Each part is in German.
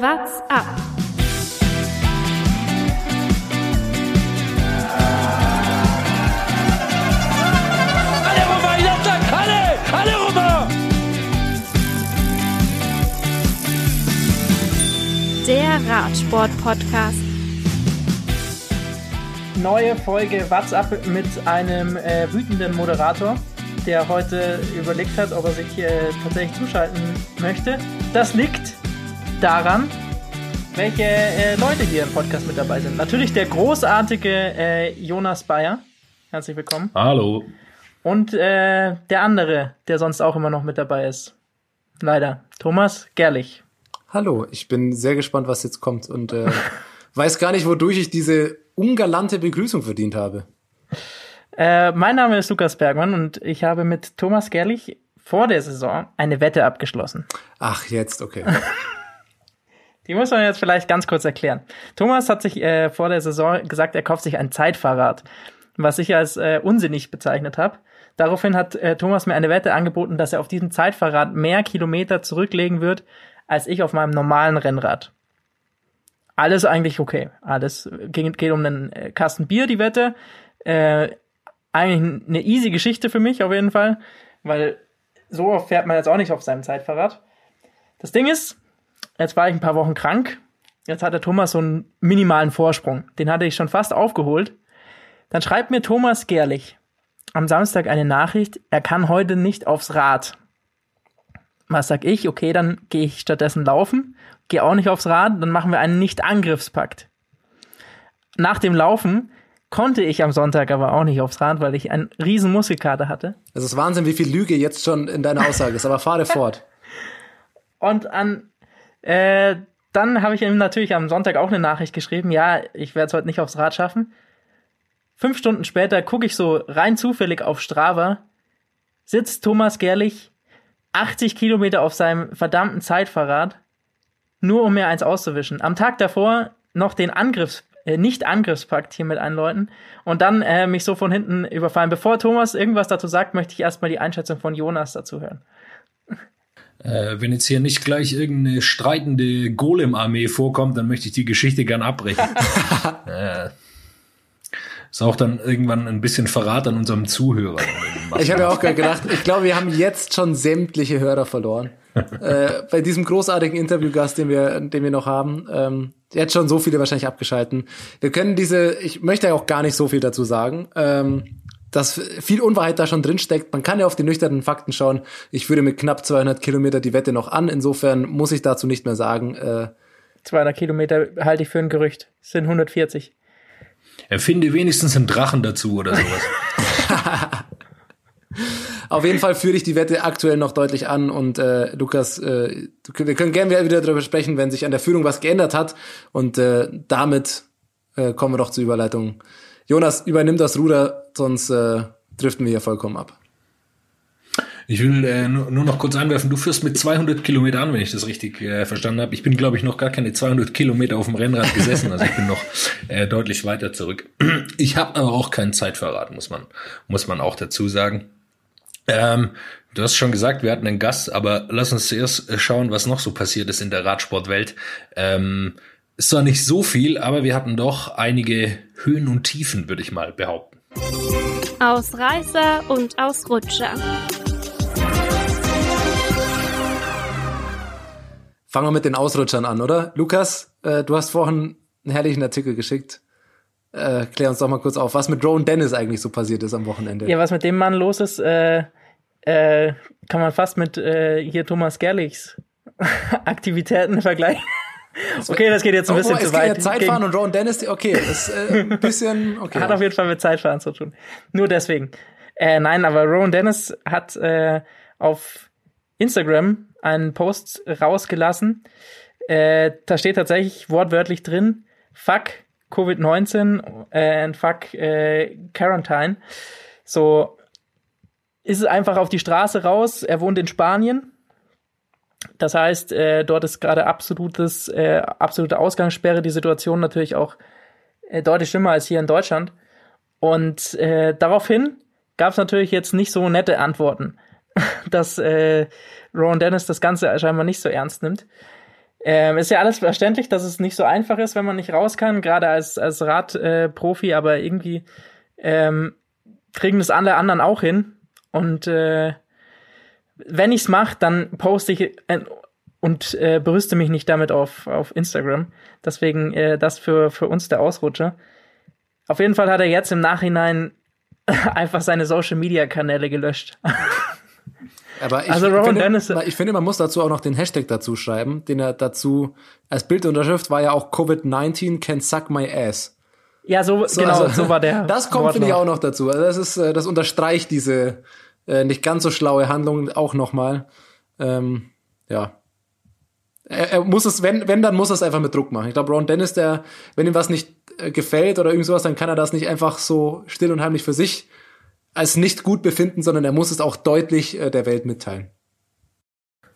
What's up? Alle rüber, Jatzak, alle, alle rüber! Der Radsport-Podcast. Neue Folge WhatsApp mit einem äh, wütenden Moderator, der heute überlegt hat, ob er sich äh, tatsächlich zuschalten möchte. Das liegt daran, welche äh, Leute hier im Podcast mit dabei sind. Natürlich der großartige äh, Jonas Bayer. Herzlich willkommen. Hallo. Und äh, der andere, der sonst auch immer noch mit dabei ist. Leider. Thomas Gerlich. Hallo, ich bin sehr gespannt, was jetzt kommt und äh, weiß gar nicht, wodurch ich diese ungalante Begrüßung verdient habe. Äh, mein Name ist Lukas Bergmann und ich habe mit Thomas Gerlich vor der Saison eine Wette abgeschlossen. Ach, jetzt, okay. Die muss man jetzt vielleicht ganz kurz erklären. Thomas hat sich äh, vor der Saison gesagt, er kauft sich ein Zeitfahrrad, was ich als äh, unsinnig bezeichnet habe. Daraufhin hat äh, Thomas mir eine Wette angeboten, dass er auf diesem Zeitfahrrad mehr Kilometer zurücklegen wird, als ich auf meinem normalen Rennrad. Alles eigentlich okay. Alles geht, geht um einen äh, Kasten Bier, die Wette. Äh, eigentlich eine easy Geschichte für mich auf jeden Fall, weil so fährt man jetzt auch nicht auf seinem Zeitfahrrad. Das Ding ist, jetzt war ich ein paar Wochen krank. Jetzt hat der Thomas so einen minimalen Vorsprung. Den hatte ich schon fast aufgeholt. Dann schreibt mir Thomas Gerlich am Samstag eine Nachricht, er kann heute nicht aufs Rad. Was sag ich? Okay, dann gehe ich stattdessen laufen, gehe auch nicht aufs Rad, dann machen wir einen Nicht-Angriffspakt. Nach dem Laufen konnte ich am Sonntag aber auch nicht aufs Rad, weil ich einen riesen Muskelkater hatte. Es ist Wahnsinn, wie viel Lüge jetzt schon in deiner Aussage ist, aber fahre fort. Und an äh, dann habe ich ihm natürlich am Sonntag auch eine Nachricht geschrieben, ja, ich werde es heute nicht aufs Rad schaffen. Fünf Stunden später gucke ich so rein zufällig auf Strava, sitzt Thomas Gerlich 80 Kilometer auf seinem verdammten Zeitfahrrad, nur um mir eins auszuwischen. Am Tag davor noch den Angriffs, äh, Nicht-Angriffspakt hier mit einläuten und dann äh, mich so von hinten überfallen. Bevor Thomas irgendwas dazu sagt, möchte ich erstmal die Einschätzung von Jonas dazu hören. Äh, wenn jetzt hier nicht gleich irgendeine streitende Golem-Armee vorkommt, dann möchte ich die Geschichte gern abbrechen. äh, ist auch dann irgendwann ein bisschen Verrat an unserem Zuhörer. Ich habe ja auch gerade gedacht, ich glaube, wir haben jetzt schon sämtliche Hörer verloren. äh, bei diesem großartigen Interviewgast, den wir, den wir noch haben, ähm, jetzt schon so viele wahrscheinlich abgeschalten. Wir können diese, ich möchte ja auch gar nicht so viel dazu sagen. Ähm, dass viel Unwahrheit da schon drin steckt. Man kann ja auf die nüchternen Fakten schauen. Ich führe mit knapp 200 Kilometer die Wette noch an. Insofern muss ich dazu nicht mehr sagen. Äh, 200 Kilometer halte ich für ein Gerücht. Es sind 140. Erfinde wenigstens einen Drachen dazu oder sowas. Auf jeden Fall führe ich die Wette aktuell noch deutlich an und äh, Lukas, äh, wir können gerne wieder darüber sprechen, wenn sich an der Führung was geändert hat und äh, damit äh, kommen wir doch zur Überleitung. Jonas, übernimm das Ruder, sonst äh, driften wir hier vollkommen ab. Ich will äh, nur, noch kurz einwerfen, du führst mit 200 Kilometer an, wenn ich das richtig äh, verstanden habe. Ich bin, glaube ich, noch gar keine 200 Kilometer auf dem Rennrad gesessen, also ich bin noch äh, deutlich weiter zurück. Ich habe aber auch keinen Zeitverrat, muss man, muss man auch dazu sagen. Ähm, du hast schon gesagt, wir hatten einen Gast, aber lass uns zuerst äh, schauen, was noch so passiert ist in der Radsportwelt. Ähm, ist zwar nicht so viel, aber wir hatten doch einige Höhen und Tiefen, würde ich mal behaupten. Ausreißer und Ausrutscher. Fangen wir mit den Ausrutschern an, oder? Lukas, äh, du hast vorhin einen herrlichen Artikel geschickt. Äh, klär uns doch mal kurz auf, was mit Rowan Dennis eigentlich so passiert ist am Wochenende. Ja, was mit dem Mann los ist, äh, äh, kann man fast mit äh, hier Thomas Gerlichs Aktivitäten vergleichen. Okay, das geht jetzt ein bisschen oh, oh, zu weit. Ja Zeitfahren und Rowan Dennis, okay, das ist äh, ein bisschen, okay. Hat auf jeden Fall mit Zeitfahren zu tun. Nur deswegen. Äh, nein, aber Rowan Dennis hat äh, auf Instagram einen Post rausgelassen. Äh, da steht tatsächlich wortwörtlich drin, fuck Covid-19 äh, and fuck äh, Quarantine. So ist es einfach auf die Straße raus. Er wohnt in Spanien. Das heißt, äh, dort ist gerade absolutes, äh, absolute Ausgangssperre. Die Situation natürlich auch äh, deutlich schlimmer als hier in Deutschland. Und äh, daraufhin gab es natürlich jetzt nicht so nette Antworten, dass äh, Ron Dennis das Ganze scheinbar nicht so ernst nimmt. Ähm, ist ja alles verständlich, dass es nicht so einfach ist, wenn man nicht raus kann, gerade als, als Radprofi, äh, aber irgendwie ähm, kriegen das alle anderen auch hin. Und äh, wenn ich's mache, dann poste ich äh, und äh, berüste mich nicht damit auf, auf Instagram. Deswegen äh, das für, für uns der Ausrutscher. Auf jeden Fall hat er jetzt im Nachhinein einfach seine Social Media Kanäle gelöscht. Aber ich, Also finde, Dennis- ich finde, man muss dazu auch noch den Hashtag dazu schreiben, den er dazu als Bildunterschrift war ja auch Covid-19 can suck my ass. Ja, so, So, genau, also, so war der. Das kommt, finde ich, auch noch dazu. Also das ist, äh, das unterstreicht diese äh, nicht ganz so schlaue Handlung auch nochmal. Ähm, ja. Er, er muss es, wenn, wenn, dann muss er es einfach mit Druck machen. Ich glaube, Ron Dennis, der, wenn ihm was nicht äh, gefällt oder irgend sowas, dann kann er das nicht einfach so still und heimlich für sich als nicht gut befinden, sondern er muss es auch deutlich äh, der Welt mitteilen.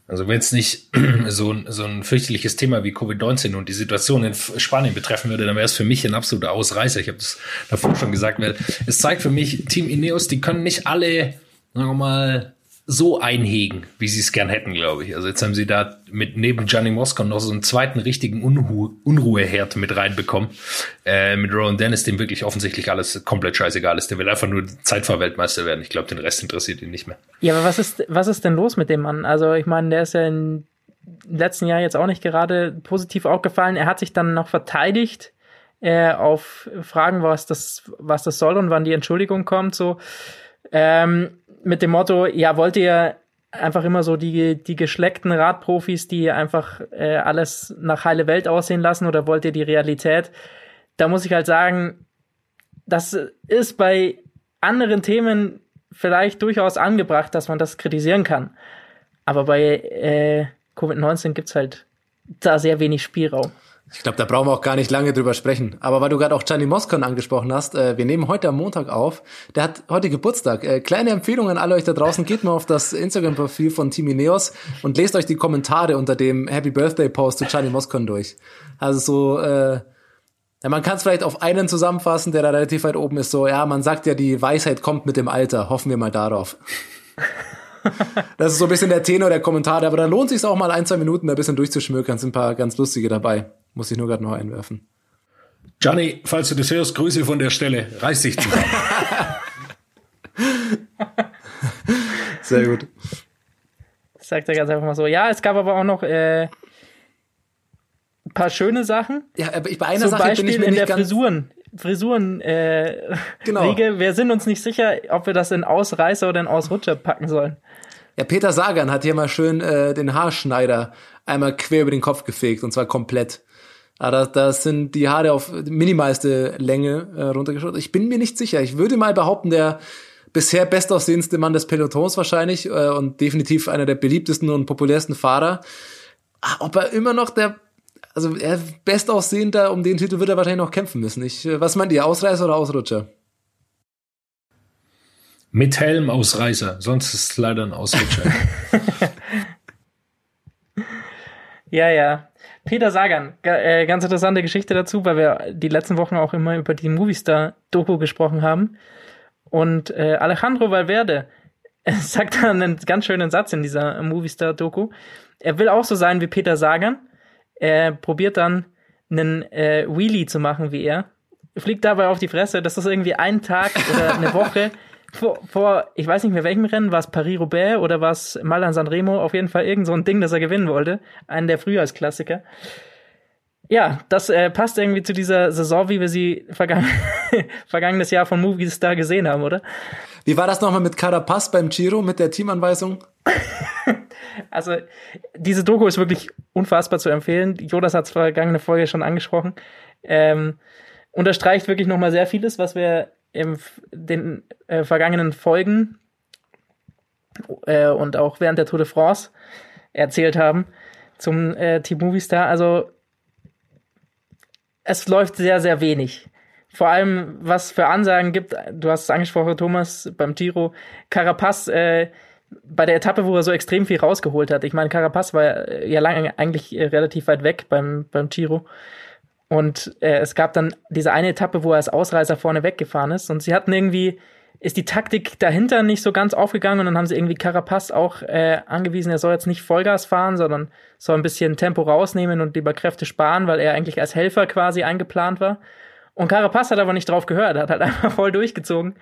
Also wenn es nicht so, ein- so ein fürchterliches Thema wie Covid-19 und die Situation in Spanien betreffen würde, dann wäre es für mich ein absoluter Ausreißer. Ich habe das davor schon gesagt, weil es zeigt für mich, Team Ineos, die können nicht alle, sagen wir mal, so einhegen, wie sie es gern hätten, glaube ich. Also jetzt haben sie da mit neben Gianni Moscon noch so einen zweiten richtigen Unruhe, Unruheherd mit reinbekommen. Äh, mit Rowan Dennis, dem wirklich offensichtlich alles komplett scheißegal ist. Der will einfach nur Zeitfahrweltmeister werden. Ich glaube, den Rest interessiert ihn nicht mehr. Ja, aber was ist, was ist denn los mit dem Mann? Also, ich meine, der ist ja im letzten Jahr jetzt auch nicht gerade positiv aufgefallen. Er hat sich dann noch verteidigt äh, auf Fragen, was das, was das soll und wann die Entschuldigung kommt, so. Ähm, mit dem Motto, ja, wollt ihr einfach immer so die, die geschleckten Radprofis, die einfach äh, alles nach heile Welt aussehen lassen oder wollt ihr die Realität? Da muss ich halt sagen, das ist bei anderen Themen vielleicht durchaus angebracht, dass man das kritisieren kann. Aber bei äh, Covid-19 gibt's halt da sehr wenig Spielraum. Ich glaube, da brauchen wir auch gar nicht lange drüber sprechen. Aber weil du gerade auch Gianni Moscon angesprochen hast, äh, wir nehmen heute am Montag auf. Der hat heute Geburtstag. Äh, kleine Empfehlung an alle euch da draußen. Geht mal auf das Instagram-Profil von Team Ineos und lest euch die Kommentare unter dem Happy Birthday-Post zu Gianni Moscon durch. Also so, äh, ja, man kann es vielleicht auf einen zusammenfassen, der da relativ weit oben ist. So, ja, man sagt ja, die Weisheit kommt mit dem Alter. Hoffen wir mal darauf. Das ist so ein bisschen der Tenor der Kommentare, aber da lohnt sich auch mal ein, zwei Minuten da ein bisschen durchzuschmökern. Sind ein paar ganz lustige dabei. Muss ich nur gerade noch einwerfen. Gianni, falls du das hörst, Grüße von der Stelle. Reiß dich zusammen. Sehr gut. Sagt er ganz einfach mal so. Ja, es gab aber auch noch äh, ein paar schöne Sachen. Ja, aber ich, bei einer Zum Sache bin Beispiel ich mir in nicht der ganz. Frisuren. Frisuren äh, Genau. Riege. Wir sind uns nicht sicher, ob wir das in Ausreißer oder in Ausrutscher packen sollen. Ja, Peter Sagan hat hier mal schön äh, den Haarschneider einmal quer über den Kopf gefegt und zwar komplett. Aber da, da sind die Haare auf minimalste Länge äh, runtergeschaut. Ich bin mir nicht sicher. Ich würde mal behaupten, der bisher bestaussehendste Mann des Pelotons wahrscheinlich äh, und definitiv einer der beliebtesten und populärsten Fahrer. Ah, Ob er immer noch der, also er bestaussehender um den Titel wird er wahrscheinlich noch kämpfen müssen. Ich, äh, was meint ihr, Ausreißer oder Ausrutscher? Mit Helm Ausreißer, sonst ist es leider ein Ausrutscher. Ja, ja. Peter Sagan, ga, äh, ganz interessante Geschichte dazu, weil wir die letzten Wochen auch immer über die Movistar-Doku gesprochen haben. Und äh, Alejandro Valverde sagt da einen ganz schönen Satz in dieser Movistar-Doku. Er will auch so sein wie Peter Sagan. Er probiert dann einen äh, Wheelie zu machen wie er. Fliegt dabei auf die Fresse. Das ist irgendwie ein Tag oder eine Woche vor, vor ich weiß nicht mehr welchem Rennen, war es Paris-Roubaix oder war es Malan Sanremo? Auf jeden Fall irgend so ein Ding, das er gewinnen wollte. Einen der Frühjahrsklassiker. Ja, das äh, passt irgendwie zu dieser Saison, wie wir sie vergangen vergangenes Jahr von Movistar gesehen haben, oder? Wie war das nochmal mit Carapaz beim Giro mit der Teamanweisung? Also, diese Doku ist wirklich unfassbar zu empfehlen. Jonas hat es vergangene Folge schon angesprochen. Ähm, unterstreicht wirklich nochmal sehr vieles, was wir in den äh, vergangenen Folgen äh, und auch während der Tour de France erzählt haben zum äh, Team Movistar. Also, es läuft sehr, sehr wenig. Vor allem, was für Ansagen gibt, du hast es angesprochen, Thomas, beim Giro, Carapaz, äh, bei der Etappe, wo er so extrem viel rausgeholt hat. Ich meine, Carapaz war ja lange eigentlich relativ weit weg beim, beim Giro. Und äh, es gab dann diese eine Etappe, wo er als Ausreißer vorne weggefahren ist. Und sie hatten irgendwie ist die Taktik dahinter nicht so ganz aufgegangen und dann haben sie irgendwie Carapaz auch äh, angewiesen, er soll jetzt nicht Vollgas fahren, sondern soll ein bisschen Tempo rausnehmen und lieber Kräfte sparen, weil er eigentlich als Helfer quasi eingeplant war. Und Carapaz hat aber nicht drauf gehört, hat halt einfach voll durchgezogen.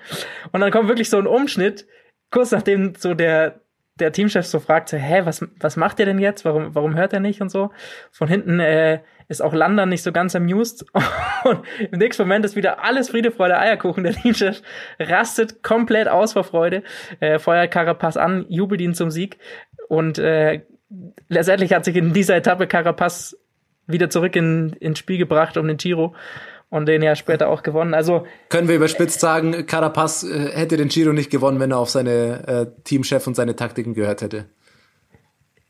Und dann kommt wirklich so ein Umschnitt, kurz nachdem so der, der Teamchef so fragt, hä, was, was macht ihr denn jetzt? Warum, warum hört er nicht und so? Von hinten äh, ist auch Landa nicht so ganz amused. Und im nächsten Moment ist wieder alles Friede, Freude, Eierkuchen. Der Teamchef rastet komplett aus vor Freude, äh, feuert Carapaz an, jubelt ihn zum Sieg. Und äh, letztendlich hat sich in dieser Etappe Carapaz wieder zurück in, ins Spiel gebracht um den Giro und den ja später auch gewonnen. Also können wir überspitzt sagen, Carapaz äh, hätte den Giro nicht gewonnen, wenn er auf seine äh, Teamchef und seine Taktiken gehört hätte.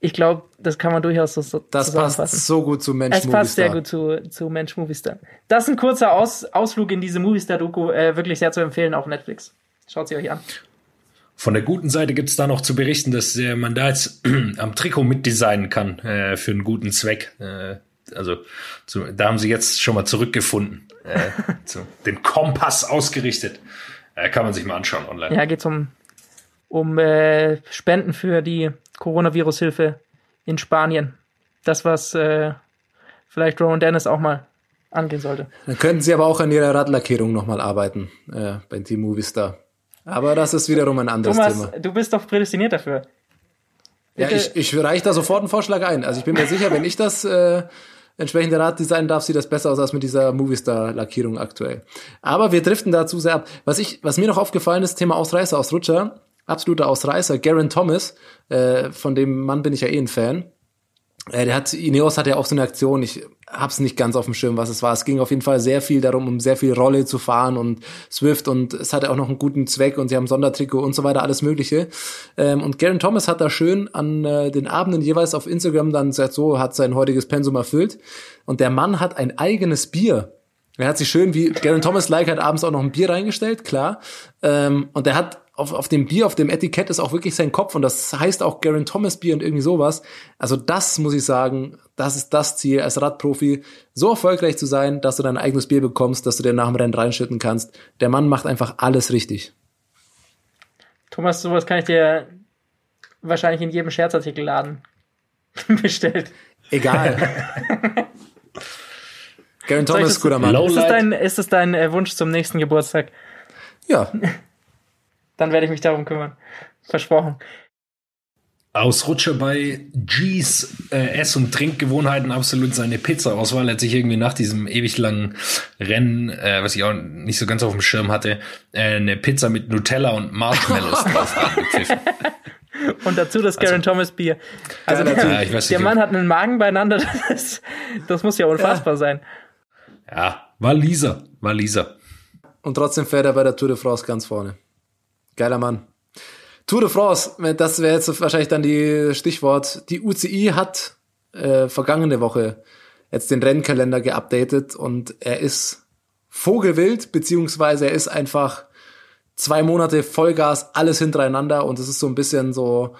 Ich glaube, das kann man durchaus so, Das passt so gut zu Mensch Es passt sehr gut zu, zu Mensch Movistar. Das ist ein kurzer Aus, Ausflug in diese Movistar-Doku, äh, wirklich sehr zu empfehlen auf Netflix. Schaut sie euch an. Von der guten Seite gibt's da noch zu berichten, dass äh, man da jetzt am Trikot mitdesignen kann äh, für einen guten Zweck. Äh, also zu, da haben sie jetzt schon mal zurückgefunden. Äh, zu, den Kompass ausgerichtet. Äh, kann man sich mal anschauen online. Ja, geht's um, um äh, Spenden für die Coronavirus-Hilfe in Spanien. Das, was äh, vielleicht Rowan Dennis auch mal angehen sollte. Dann könnten sie aber auch an ihrer Radlackierung nochmal arbeiten äh, beim Team Movistar. Aber das ist wiederum ein anderes Thomas, Thema. du bist doch prädestiniert dafür. Ja, ich, ich reiche da sofort einen Vorschlag ein. Also ich bin mir sicher, wenn ich das äh, entsprechende Rad designen darf, sieht das besser aus als mit dieser Movistar-Lackierung aktuell. Aber wir driften dazu sehr ab. Was ich, was mir noch aufgefallen ist, Thema Ausreißer aus Rutscher, absoluter Ausreißer, Garen Thomas, äh, von dem Mann bin ich ja eh ein Fan. Äh, der hat, Ineos hat ja auch so eine Aktion, ich hab's nicht ganz auf dem Schirm, was es war. Es ging auf jeden Fall sehr viel darum, um sehr viel Rolle zu fahren und Swift und es hatte auch noch einen guten Zweck und sie haben Sondertrikot und so weiter, alles mögliche. Ähm, und Garen Thomas hat da schön an äh, den Abenden jeweils auf Instagram dann gesagt, so hat sein heutiges Pensum erfüllt. Und der Mann hat ein eigenes Bier er hat sich schön wie Garen Thomas like hat abends auch noch ein Bier reingestellt, klar. Ähm, und er hat auf, auf dem Bier, auf dem Etikett ist auch wirklich sein Kopf und das heißt auch Garen Thomas Bier und irgendwie sowas. Also das muss ich sagen, das ist das Ziel als Radprofi, so erfolgreich zu sein, dass du dein eigenes Bier bekommst, dass du dir nach dem Rennen reinschütten kannst. Der Mann macht einfach alles richtig. Thomas, sowas kann ich dir wahrscheinlich in jedem Scherzartikelladen bestellt. Egal. Garen Thomas guter Mann. Ist es dein, ist es dein äh, Wunsch zum nächsten Geburtstag? Ja. Dann werde ich mich darum kümmern. Versprochen. Ausrutscher bei G's äh, Ess- und Trinkgewohnheiten absolut seine Pizza-Auswahl. Er hat sich irgendwie nach diesem ewig langen Rennen, äh, was ich auch nicht so ganz auf dem Schirm hatte, äh, eine Pizza mit Nutella und Marshmallows drauf angepfiffen. Und dazu das Garen also, Thomas Bier. Also der, ja, nicht, der Mann hat einen Magen beieinander. Das, das muss ja unfassbar ja. sein. Ja, war Lisa, war Lisa. Und trotzdem fährt er bei der Tour de France ganz vorne. Geiler Mann. Tour de France, das wäre jetzt wahrscheinlich dann die Stichwort. Die UCI hat äh, vergangene Woche jetzt den Rennkalender geupdatet und er ist vogelwild, beziehungsweise er ist einfach zwei Monate Vollgas, alles hintereinander und es ist so ein bisschen so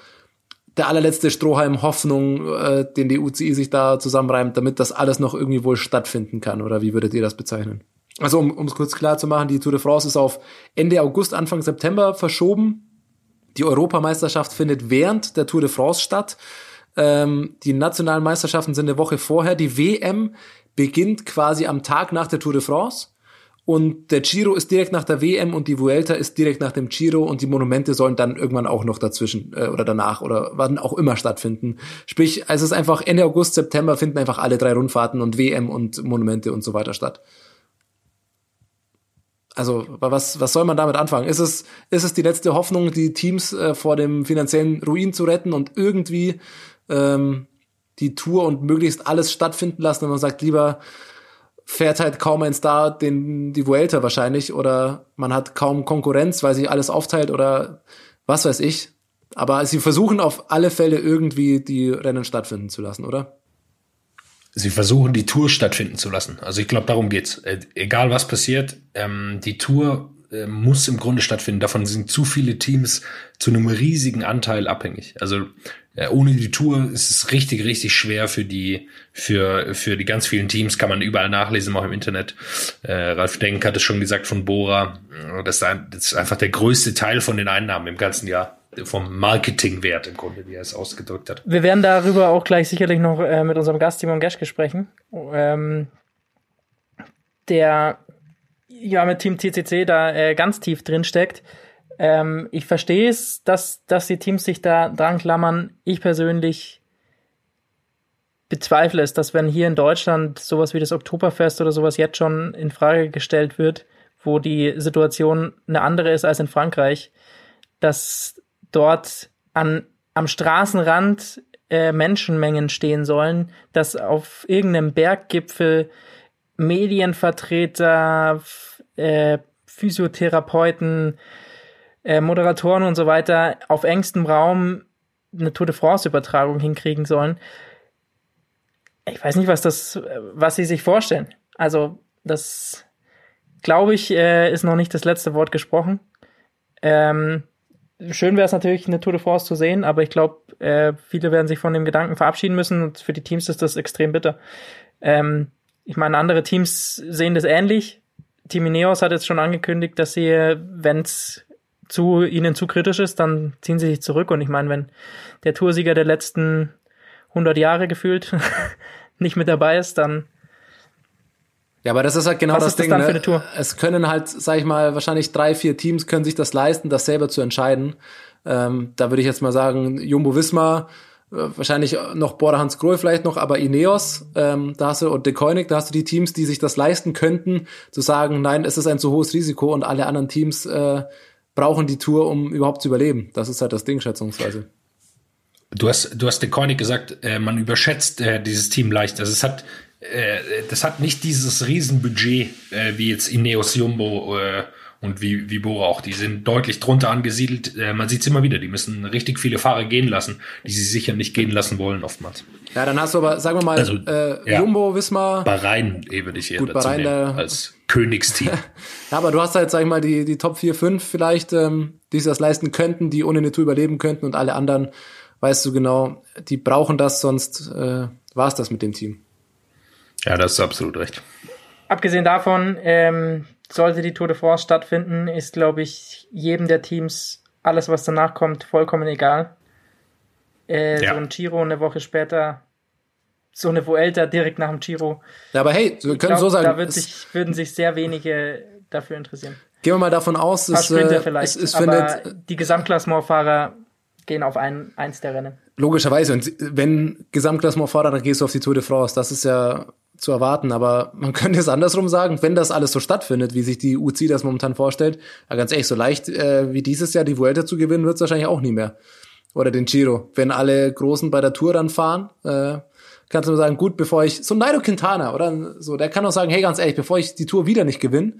der allerletzte Strohhalm Hoffnung, äh, den die UCI sich da zusammenreimt, damit das alles noch irgendwie wohl stattfinden kann. Oder wie würdet ihr das bezeichnen? Also um es kurz klar zu machen, die Tour de France ist auf Ende August, Anfang September verschoben. Die Europameisterschaft findet während der Tour de France statt. Ähm, die nationalen Meisterschaften sind eine Woche vorher. Die WM beginnt quasi am Tag nach der Tour de France. Und der Giro ist direkt nach der WM und die Vuelta ist direkt nach dem Giro und die Monumente sollen dann irgendwann auch noch dazwischen äh, oder danach oder wann auch immer stattfinden. Sprich, es ist einfach Ende August, September finden einfach alle drei Rundfahrten und WM und Monumente und so weiter statt. Also was, was soll man damit anfangen? Ist es, ist es die letzte Hoffnung, die Teams äh, vor dem finanziellen Ruin zu retten und irgendwie ähm, die Tour und möglichst alles stattfinden lassen und man sagt lieber, fährt halt kaum ein Star den, die Vuelta wahrscheinlich oder man hat kaum Konkurrenz, weil sich alles aufteilt oder was weiß ich. Aber sie versuchen auf alle Fälle irgendwie die Rennen stattfinden zu lassen, oder? Sie versuchen die Tour stattfinden zu lassen. Also ich glaube, darum geht's. Äh, egal was passiert, ähm, die Tour äh, muss im Grunde stattfinden. Davon sind zu viele Teams zu einem riesigen Anteil abhängig. Also äh, ohne die Tour ist es richtig, richtig schwer für die, für, für die ganz vielen Teams, kann man überall nachlesen, auch im Internet. Äh, Ralf Denk hat es schon gesagt von Bora, das ist einfach der größte Teil von den Einnahmen im ganzen Jahr vom Marketingwert im Grunde, wie er es ausgedrückt hat. Wir werden darüber auch gleich sicherlich noch äh, mit unserem Gast Timon Geschke sprechen, ähm, der ja mit Team TCC da äh, ganz tief drin steckt. Ähm, ich verstehe es, dass, dass die Teams sich da dran klammern. Ich persönlich bezweifle es, dass wenn hier in Deutschland sowas wie das Oktoberfest oder sowas jetzt schon in Frage gestellt wird, wo die Situation eine andere ist als in Frankreich, dass dort an, am Straßenrand äh, Menschenmengen stehen sollen, dass auf irgendeinem Berggipfel Medienvertreter, äh, Physiotherapeuten, äh, Moderatoren und so weiter auf engstem Raum eine Tour de France-Übertragung hinkriegen sollen. Ich weiß nicht, was das, was sie sich vorstellen. Also, das glaube ich, äh, ist noch nicht das letzte Wort gesprochen. Ähm, schön wäre es natürlich, eine Tour de France zu sehen, aber ich glaube, äh, viele werden sich von dem Gedanken verabschieden müssen und für die Teams ist das extrem bitter. Ähm, ich meine, andere Teams sehen das ähnlich. Team Ineos hat jetzt schon angekündigt, dass sie, wenn es zu ihnen zu kritisch ist, dann ziehen sie sich zurück. Und ich meine, wenn der Toursieger der letzten 100 Jahre gefühlt nicht mit dabei ist, dann ja, aber das ist halt genau Was das ist das Ding. dann ne? für eine Tour? Es können halt, sag ich mal, wahrscheinlich drei, vier Teams können sich das leisten, das selber zu entscheiden. Ähm, da würde ich jetzt mal sagen, Jumbo Visma, äh, wahrscheinlich noch Bora Hans Grohe vielleicht noch, aber Ineos, ähm, da hast du, und De Koenig, da hast du die Teams, die sich das leisten könnten, zu sagen, nein, es ist ein zu hohes Risiko und alle anderen Teams äh, brauchen die Tour, um überhaupt zu überleben. Das ist halt das Ding, schätzungsweise. Du hast, du hast De Koenig gesagt, äh, man überschätzt äh, dieses Team leicht. Also es hat, äh, das hat nicht dieses Riesenbudget äh, wie jetzt Ineos Jumbo äh, und wie, wie Bora auch. Die sind deutlich drunter angesiedelt. Äh, man sieht es immer wieder. Die müssen richtig viele Fahrer gehen lassen, die sie sicher nicht gehen lassen wollen oftmals. Ja, dann hast du aber, sagen wir mal, Also, äh, ja. Jumbo, Wismar, Bahrain eh, würde ich eher Gut, dazu Bahrain, nehmen, da- als Königsteam. Ja, aber du hast halt, sag ich mal, die, die Top 4, 5 vielleicht, ähm, die sich das leisten könnten, die ohne eine Tour überleben könnten und alle anderen, weißt du genau, die brauchen das, sonst äh, war's das mit dem Team. Ja, das ist absolut recht. abgesehen davon, ähm, sollte die Tour de France stattfinden, ist, glaube ich, jedem der Teams alles, was danach kommt, vollkommen egal. Äh, Ja. So ein Giro eine Woche später, so eine Vuelta direkt nach dem Giro. Ja, aber hey, wir können glaub, so sagen, da wird sich, würden sich sehr wenige dafür interessieren. gehen wir mal davon aus, es, Sprinter äh, es, es findet die Gesamtklassementfahrer gehen auf ein, eins der Rennen. logischerweise, und wenn Gesamtklassementfahrer, dann gehst du auf die Tour de France, das ist ja zu erwarten, aber man könnte es andersrum sagen, wenn das alles so stattfindet, wie sich die UCI das momentan vorstellt, ja ganz ehrlich, so leicht äh, wie dieses Jahr die Vuelta zu gewinnen, wird es wahrscheinlich auch nie mehr. Oder den Giro. Wenn alle Großen bei der Tour dann fahren, äh, kannst du nur sagen, gut, bevor ich, so Nairo Quintana, oder so, der kann auch sagen, hey, ganz ehrlich, bevor ich die Tour wieder nicht gewinne,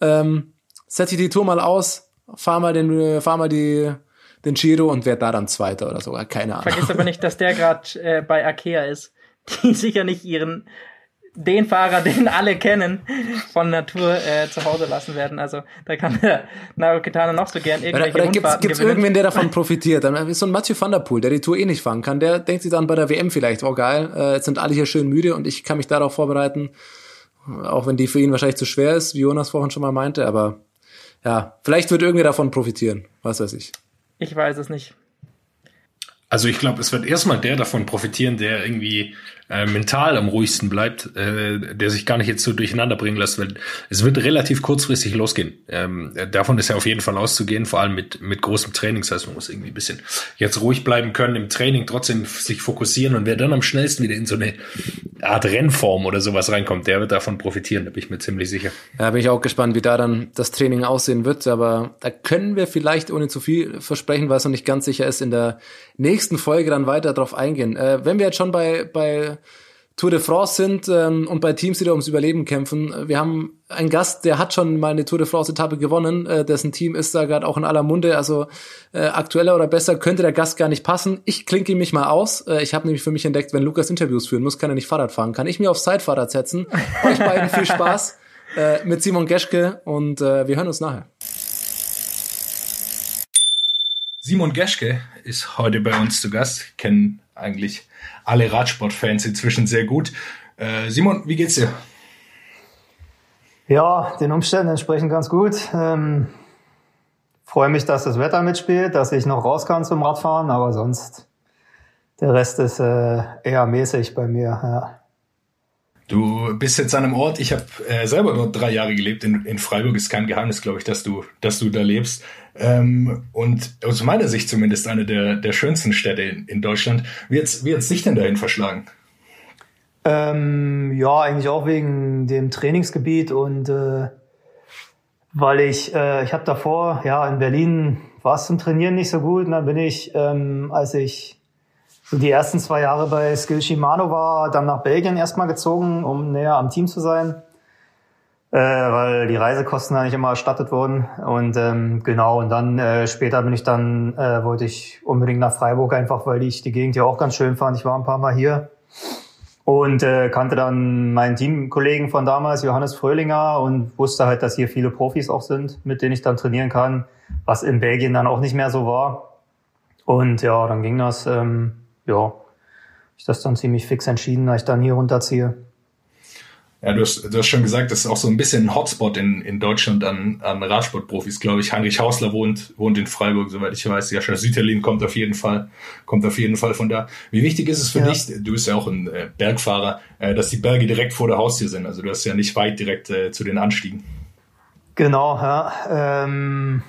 ähm, setze ich die Tour mal aus, fahr mal den, fahr mal die, den Giro und werd da dann Zweiter oder sogar, keine Ahnung. Vergiss aber nicht, dass der gerade äh, bei Arkea ist, die sicher nicht ihren den Fahrer, den alle kennen, von Natur äh, zu Hause lassen werden. Also da kann der Nairo Quintana noch so gern Oder, irgendwelche oder gibt's, Rundfahrten gibt's gewinnen. irgendwen, der davon profitiert? Dann ist so ein Mathieu van der Poel, der die Tour eh nicht fahren kann. Der denkt sich dann bei der WM vielleicht, oh geil, äh, jetzt sind alle hier schön müde und ich kann mich darauf vorbereiten. Auch wenn die für ihn wahrscheinlich zu schwer ist, wie Jonas vorhin schon mal meinte, aber ja, vielleicht wird irgendwer davon profitieren. Was weiß ich. Ich weiß es nicht. Also ich glaube, es wird erstmal der davon profitieren, der irgendwie äh, mental am ruhigsten bleibt, äh, der sich gar nicht jetzt so durcheinander bringen lässt, weil es wird relativ kurzfristig losgehen. Ähm, äh, davon ist ja auf jeden Fall auszugehen, vor allem mit, mit großem Training. Das heißt, man muss irgendwie ein bisschen jetzt ruhig bleiben können im Training, trotzdem sich fokussieren und wer dann am schnellsten wieder in so eine Art Rennform oder sowas reinkommt, der wird davon profitieren, da bin ich mir ziemlich sicher. Ja, bin ich auch gespannt, wie da dann das Training aussehen wird. Aber da können wir vielleicht, ohne zu viel versprechen, weil es noch nicht ganz sicher ist, in der nächsten Folge dann weiter drauf eingehen. Äh, wenn wir jetzt schon bei, bei Tour de France sind ähm, und bei Teams, die da ums Überleben kämpfen, wir haben einen Gast, der hat schon mal eine Tour de France-Etappe gewonnen, äh, dessen Team ist da gerade auch in aller Munde. Also äh, aktueller oder besser könnte der Gast gar nicht passen. Ich klinke mich mal aus. Äh, ich habe nämlich für mich entdeckt, wenn Lukas Interviews führen muss, kann er nicht Fahrrad fahren. Kann ich mir aufs Zeitfahrrad setzen. Euch beiden viel Spaß äh, mit Simon Geschke und äh, wir hören uns nachher. Simon Geschke ist heute bei uns zu Gast. Kennen eigentlich alle Radsportfans inzwischen sehr gut. Äh, Simon, wie geht's dir? Ja, den Umständen entsprechend ganz gut. Ähm, freue mich, dass das Wetter mitspielt, dass ich noch raus kann zum Radfahren, aber sonst der Rest ist äh, eher mäßig bei mir. Ja. Du bist jetzt an einem Ort, ich habe äh, selber dort drei Jahre gelebt, in, in Freiburg ist kein Geheimnis, glaube ich, dass du, dass du da lebst. Ähm, und aus meiner Sicht zumindest eine der, der schönsten Städte in, in Deutschland. Wie hat wie hat's dich denn dahin verschlagen? Ähm, ja, eigentlich auch wegen dem Trainingsgebiet und äh, weil ich, äh, ich habe davor, ja, in Berlin war es zum Trainieren nicht so gut und dann bin ich, ähm, als ich so die ersten zwei Jahre bei Skill Shimano war, dann nach Belgien erstmal gezogen, um näher am Team zu sein, äh, weil die Reisekosten da nicht immer erstattet wurden. Und ähm, genau, und dann äh, später bin ich dann, äh, wollte ich unbedingt nach Freiburg, einfach weil ich die Gegend ja auch ganz schön fand. Ich war ein paar Mal hier und äh, kannte dann meinen Teamkollegen von damals, Johannes Fröhlinger, und wusste halt, dass hier viele Profis auch sind, mit denen ich dann trainieren kann, was in Belgien dann auch nicht mehr so war. Und ja, dann ging das. Ähm, ja, ich das dann ziemlich fix entschieden, dass ich dann hier runterziehe. Ja, du hast, du hast schon gesagt, das ist auch so ein bisschen ein Hotspot in, in Deutschland an, an Radsportprofis, glaube ich. Heinrich Hausler wohnt, wohnt in Freiburg, soweit ich weiß. Jascha Süterlin kommt auf jeden Fall, kommt auf jeden Fall von da. Wie wichtig ist es für ja. dich, du bist ja auch ein äh, Bergfahrer, äh, dass die Berge direkt vor der Haustür sind? Also du hast ja nicht weit direkt äh, zu den Anstiegen. Genau, ja. Ähm,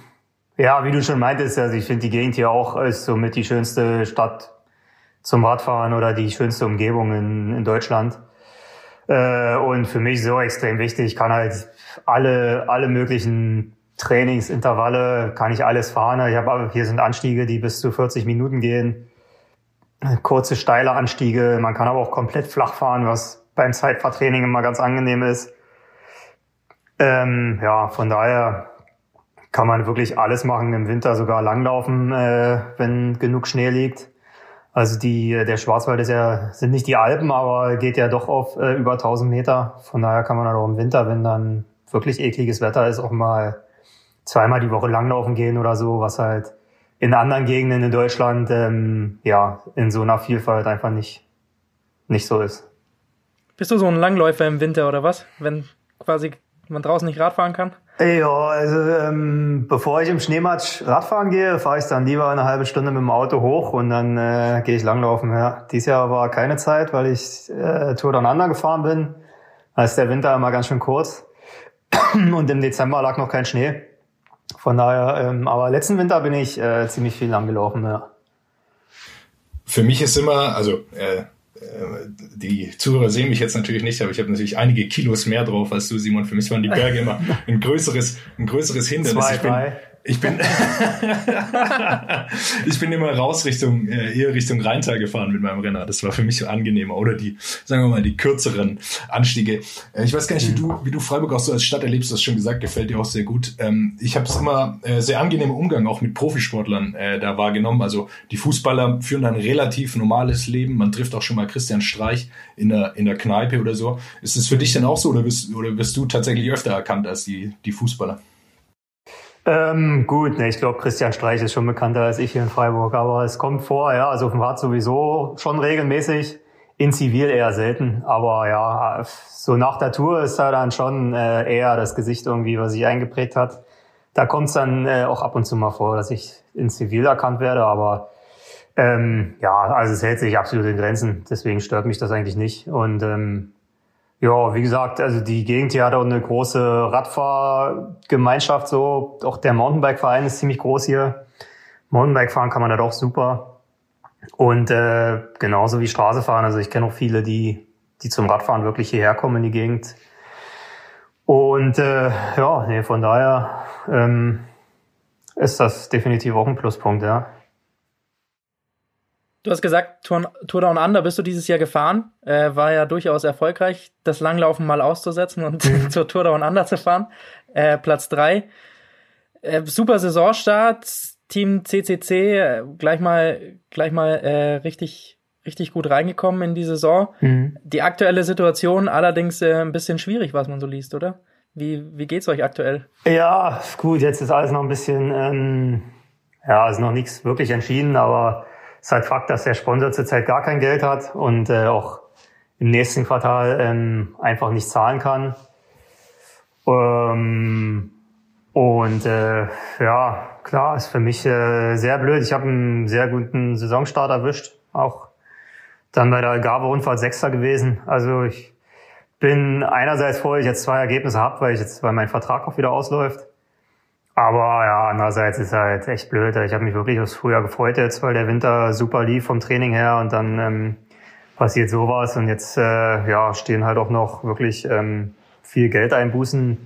ja, wie du schon meintest, also ich finde die Gegend hier auch ist somit die schönste Stadt zum Radfahren oder die schönste Umgebung in, in Deutschland. Äh, und für mich so extrem wichtig, ich kann halt alle, alle möglichen Trainingsintervalle, kann ich alles fahren. Ich habe hier sind Anstiege, die bis zu 40 Minuten gehen. Kurze, steile Anstiege. Man kann aber auch komplett flach fahren, was beim Zeitfahrtraining immer ganz angenehm ist. Ähm, ja, von daher kann man wirklich alles machen. Im Winter sogar langlaufen, äh, wenn genug Schnee liegt. Also die, der Schwarzwald ist ja, sind nicht die Alpen, aber geht ja doch auf äh, über 1000 Meter. Von daher kann man dann auch im Winter, wenn dann wirklich ekliges Wetter ist, auch mal zweimal die Woche langlaufen gehen oder so, was halt in anderen Gegenden in Deutschland ähm, ja in so einer Vielfalt einfach nicht nicht so ist. Bist du so ein Langläufer im Winter oder was? Wenn quasi man draußen nicht Radfahren kann? Ja, also ähm, bevor ich im Schneematsch Radfahren gehe, fahre ich dann lieber eine halbe Stunde mit dem Auto hoch und dann äh, gehe ich langlaufen. Ja. Dieses Jahr war keine Zeit, weil ich äh, Tour Under gefahren bin. Da ist der Winter immer ganz schön kurz und im Dezember lag noch kein Schnee. Von daher, ähm, aber letzten Winter bin ich äh, ziemlich viel lang gelaufen. Ja. Für mich ist immer, also äh, die Zuhörer sehen mich jetzt natürlich nicht, aber ich habe natürlich einige Kilos mehr drauf als du, Simon. Für mich waren die Berge immer ein größeres, ein größeres Hindernis. Zwei, ich bin, drei. Ich bin, ich bin immer raus Richtung, äh, eher Richtung Rheintal gefahren mit meinem Renner. Das war für mich so angenehmer. Oder die, sagen wir mal, die kürzeren Anstiege. Äh, ich weiß gar nicht, wie du, wie du Freiburg auch so als Stadt erlebst. Du hast schon gesagt, gefällt dir auch sehr gut. Ähm, ich habe es immer äh, sehr angenehmen Umgang auch mit Profisportlern äh, da wahrgenommen. Also die Fußballer führen ein relativ normales Leben. Man trifft auch schon mal Christian Streich in der, in der Kneipe oder so. Ist es für dich denn auch so oder bist, oder bist du tatsächlich öfter erkannt als die, die Fußballer? Ähm, gut, ne, ich glaube, Christian Streich ist schon bekannter als ich hier in Freiburg, aber es kommt vor, ja, also auf dem Rad sowieso schon regelmäßig, in Zivil eher selten, aber ja, so nach der Tour ist da dann schon äh, eher das Gesicht irgendwie, was sich eingeprägt hat. Da kommt es dann äh, auch ab und zu mal vor, dass ich in Zivil erkannt werde, aber ähm, ja, also es hält sich absolut in Grenzen, deswegen stört mich das eigentlich nicht und ähm, ja, wie gesagt, also die Gegend hier hat auch eine große Radfahrgemeinschaft so. Auch der Mountainbike-Verein ist ziemlich groß hier. Mountainbike fahren kann man da doch super. Und äh, genauso wie Straße fahren. Also ich kenne auch viele, die, die zum Radfahren wirklich hierher kommen in die Gegend. Und äh, ja, nee, von daher ähm, ist das definitiv auch ein Pluspunkt, ja. Du hast gesagt, Tour, Tour Down Under bist du dieses Jahr gefahren. Äh, war ja durchaus erfolgreich, das Langlaufen mal auszusetzen und mhm. zur Tour Down Under zu fahren. Äh, Platz drei. Äh, super Saisonstart. Team CCC äh, gleich mal, gleich mal äh, richtig, richtig gut reingekommen in die Saison. Mhm. Die aktuelle Situation allerdings äh, ein bisschen schwierig, was man so liest, oder? Wie, wie geht's euch aktuell? Ja, gut, jetzt ist alles noch ein bisschen, ähm, ja, ist noch nichts wirklich entschieden, aber ist halt Fakt, dass der Sponsor zurzeit gar kein Geld hat und äh, auch im nächsten Quartal ähm, einfach nicht zahlen kann. Ähm, und äh, ja, klar, ist für mich äh, sehr blöd. Ich habe einen sehr guten Saisonstart erwischt, auch dann bei der Algarve-Rundfahrt Sechster gewesen. Also ich bin einerseits froh, dass ich jetzt zwei Ergebnisse habe, weil ich jetzt, weil mein Vertrag auch wieder ausläuft. Aber ja, andererseits ist halt echt blöd. Ich habe mich wirklich aufs Frühjahr gefreut jetzt, weil der Winter super lief vom Training her und dann ähm, passiert sowas und jetzt äh, ja stehen halt auch noch wirklich ähm, viel Geld einbußen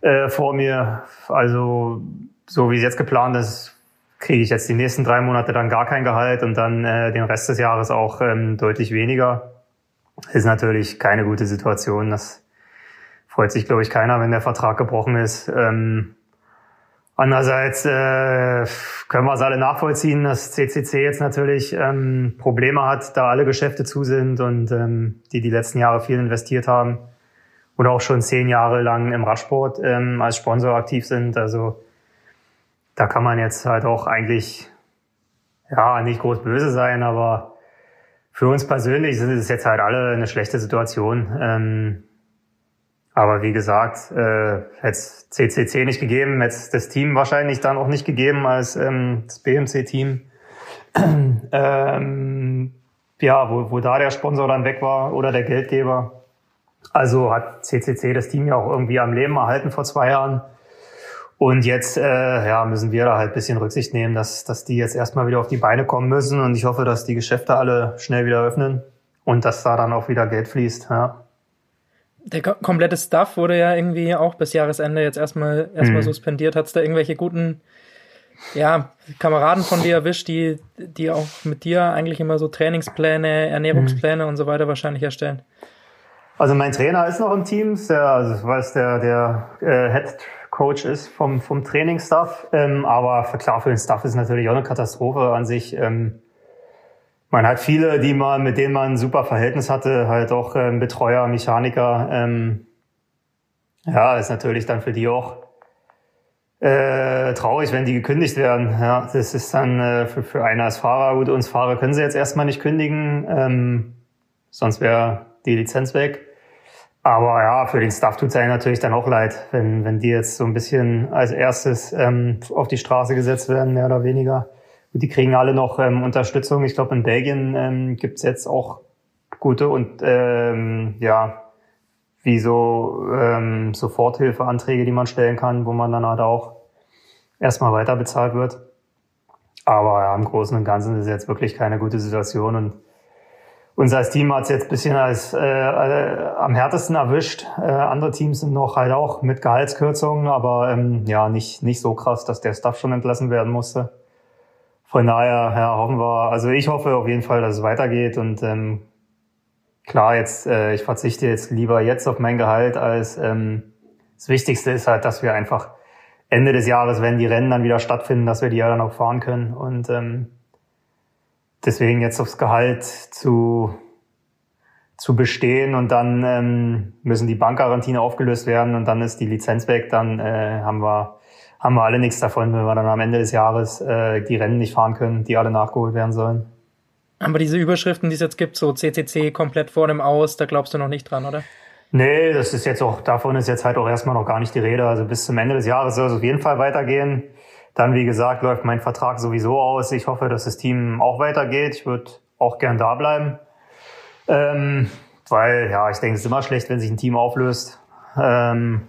äh, vor mir. Also so wie es jetzt geplant ist, kriege ich jetzt die nächsten drei Monate dann gar kein Gehalt und dann äh, den Rest des Jahres auch ähm, deutlich weniger. Ist natürlich keine gute Situation. Das freut sich, glaube ich, keiner, wenn der Vertrag gebrochen ist. Ähm, Andererseits äh, können wir es alle nachvollziehen, dass CCC jetzt natürlich ähm, Probleme hat, da alle Geschäfte zu sind und ähm, die die letzten Jahre viel investiert haben oder auch schon zehn Jahre lang im Radsport ähm, als Sponsor aktiv sind. Also da kann man jetzt halt auch eigentlich ja nicht groß böse sein, aber für uns persönlich sind es jetzt halt alle eine schlechte Situation. Ähm, aber wie gesagt, äh, hätte CCC nicht gegeben, hätte das Team wahrscheinlich dann auch nicht gegeben als ähm, das BMC-Team. ähm, ja, wo, wo da der Sponsor dann weg war oder der Geldgeber. Also hat CCC das Team ja auch irgendwie am Leben erhalten vor zwei Jahren. Und jetzt äh, ja, müssen wir da halt bisschen Rücksicht nehmen, dass, dass die jetzt erstmal wieder auf die Beine kommen müssen. Und ich hoffe, dass die Geschäfte alle schnell wieder öffnen und dass da dann auch wieder Geld fließt. Ja der komplette Stuff wurde ja irgendwie auch bis Jahresende jetzt erstmal erstmal mhm. suspendiert. Hat es da irgendwelche guten ja, Kameraden von dir erwischt, die, die auch mit dir eigentlich immer so Trainingspläne, Ernährungspläne mhm. und so weiter wahrscheinlich erstellen? Also mein Trainer ist noch im Team, der, also weil es der, der äh, Head Coach ist vom, vom Trainingsstaff. Ähm, aber für, klar, für den Staff ist natürlich auch eine Katastrophe an sich. Ähm, man hat viele, die man, mit denen man ein super Verhältnis hatte, halt auch ähm, Betreuer, Mechaniker. Ähm, ja, ist natürlich dann für die auch äh, traurig, wenn die gekündigt werden. Ja, das ist dann äh, für, für einen als Fahrer, gut, uns Fahrer können sie jetzt erstmal nicht kündigen, ähm, sonst wäre die Lizenz weg. Aber ja, für den Staff tut es einem natürlich dann auch leid, wenn, wenn die jetzt so ein bisschen als erstes ähm, auf die Straße gesetzt werden, mehr oder weniger. Die kriegen alle noch ähm, Unterstützung. Ich glaube, in Belgien ähm, gibt jetzt auch gute und ähm, ja, wie so ähm, Soforthilfeanträge, die man stellen kann, wo man dann halt auch erstmal weiter bezahlt wird. Aber ja, im Großen und Ganzen ist es jetzt wirklich keine gute Situation und unser Team hat es jetzt bisschen als äh, äh, am härtesten erwischt. Äh, andere Teams sind noch halt auch mit Gehaltskürzungen, aber ähm, ja, nicht, nicht so krass, dass der Staff schon entlassen werden musste. Von daher ja, hoffen wir, also ich hoffe auf jeden Fall, dass es weitergeht und ähm, klar, jetzt, äh, ich verzichte jetzt lieber jetzt auf mein Gehalt, als ähm, das Wichtigste ist halt, dass wir einfach Ende des Jahres, wenn die Rennen dann wieder stattfinden, dass wir die ja dann auch fahren können. Und ähm, deswegen jetzt aufs Gehalt zu, zu bestehen und dann ähm, müssen die Bankgarantien aufgelöst werden und dann ist die Lizenz weg, dann äh, haben wir haben wir alle nichts davon, wenn wir dann am Ende des Jahres äh, die Rennen nicht fahren können, die alle nachgeholt werden sollen. Aber diese Überschriften, die es jetzt gibt, so CCC komplett vor dem Aus, da glaubst du noch nicht dran, oder? Nee, das ist jetzt auch, davon ist jetzt halt auch erstmal noch gar nicht die Rede. Also bis zum Ende des Jahres soll es auf jeden Fall weitergehen. Dann, wie gesagt, läuft mein Vertrag sowieso aus. Ich hoffe, dass das Team auch weitergeht. Ich würde auch gern da bleiben. Ähm, weil, ja, ich denke, es ist immer schlecht, wenn sich ein Team auflöst. Ähm,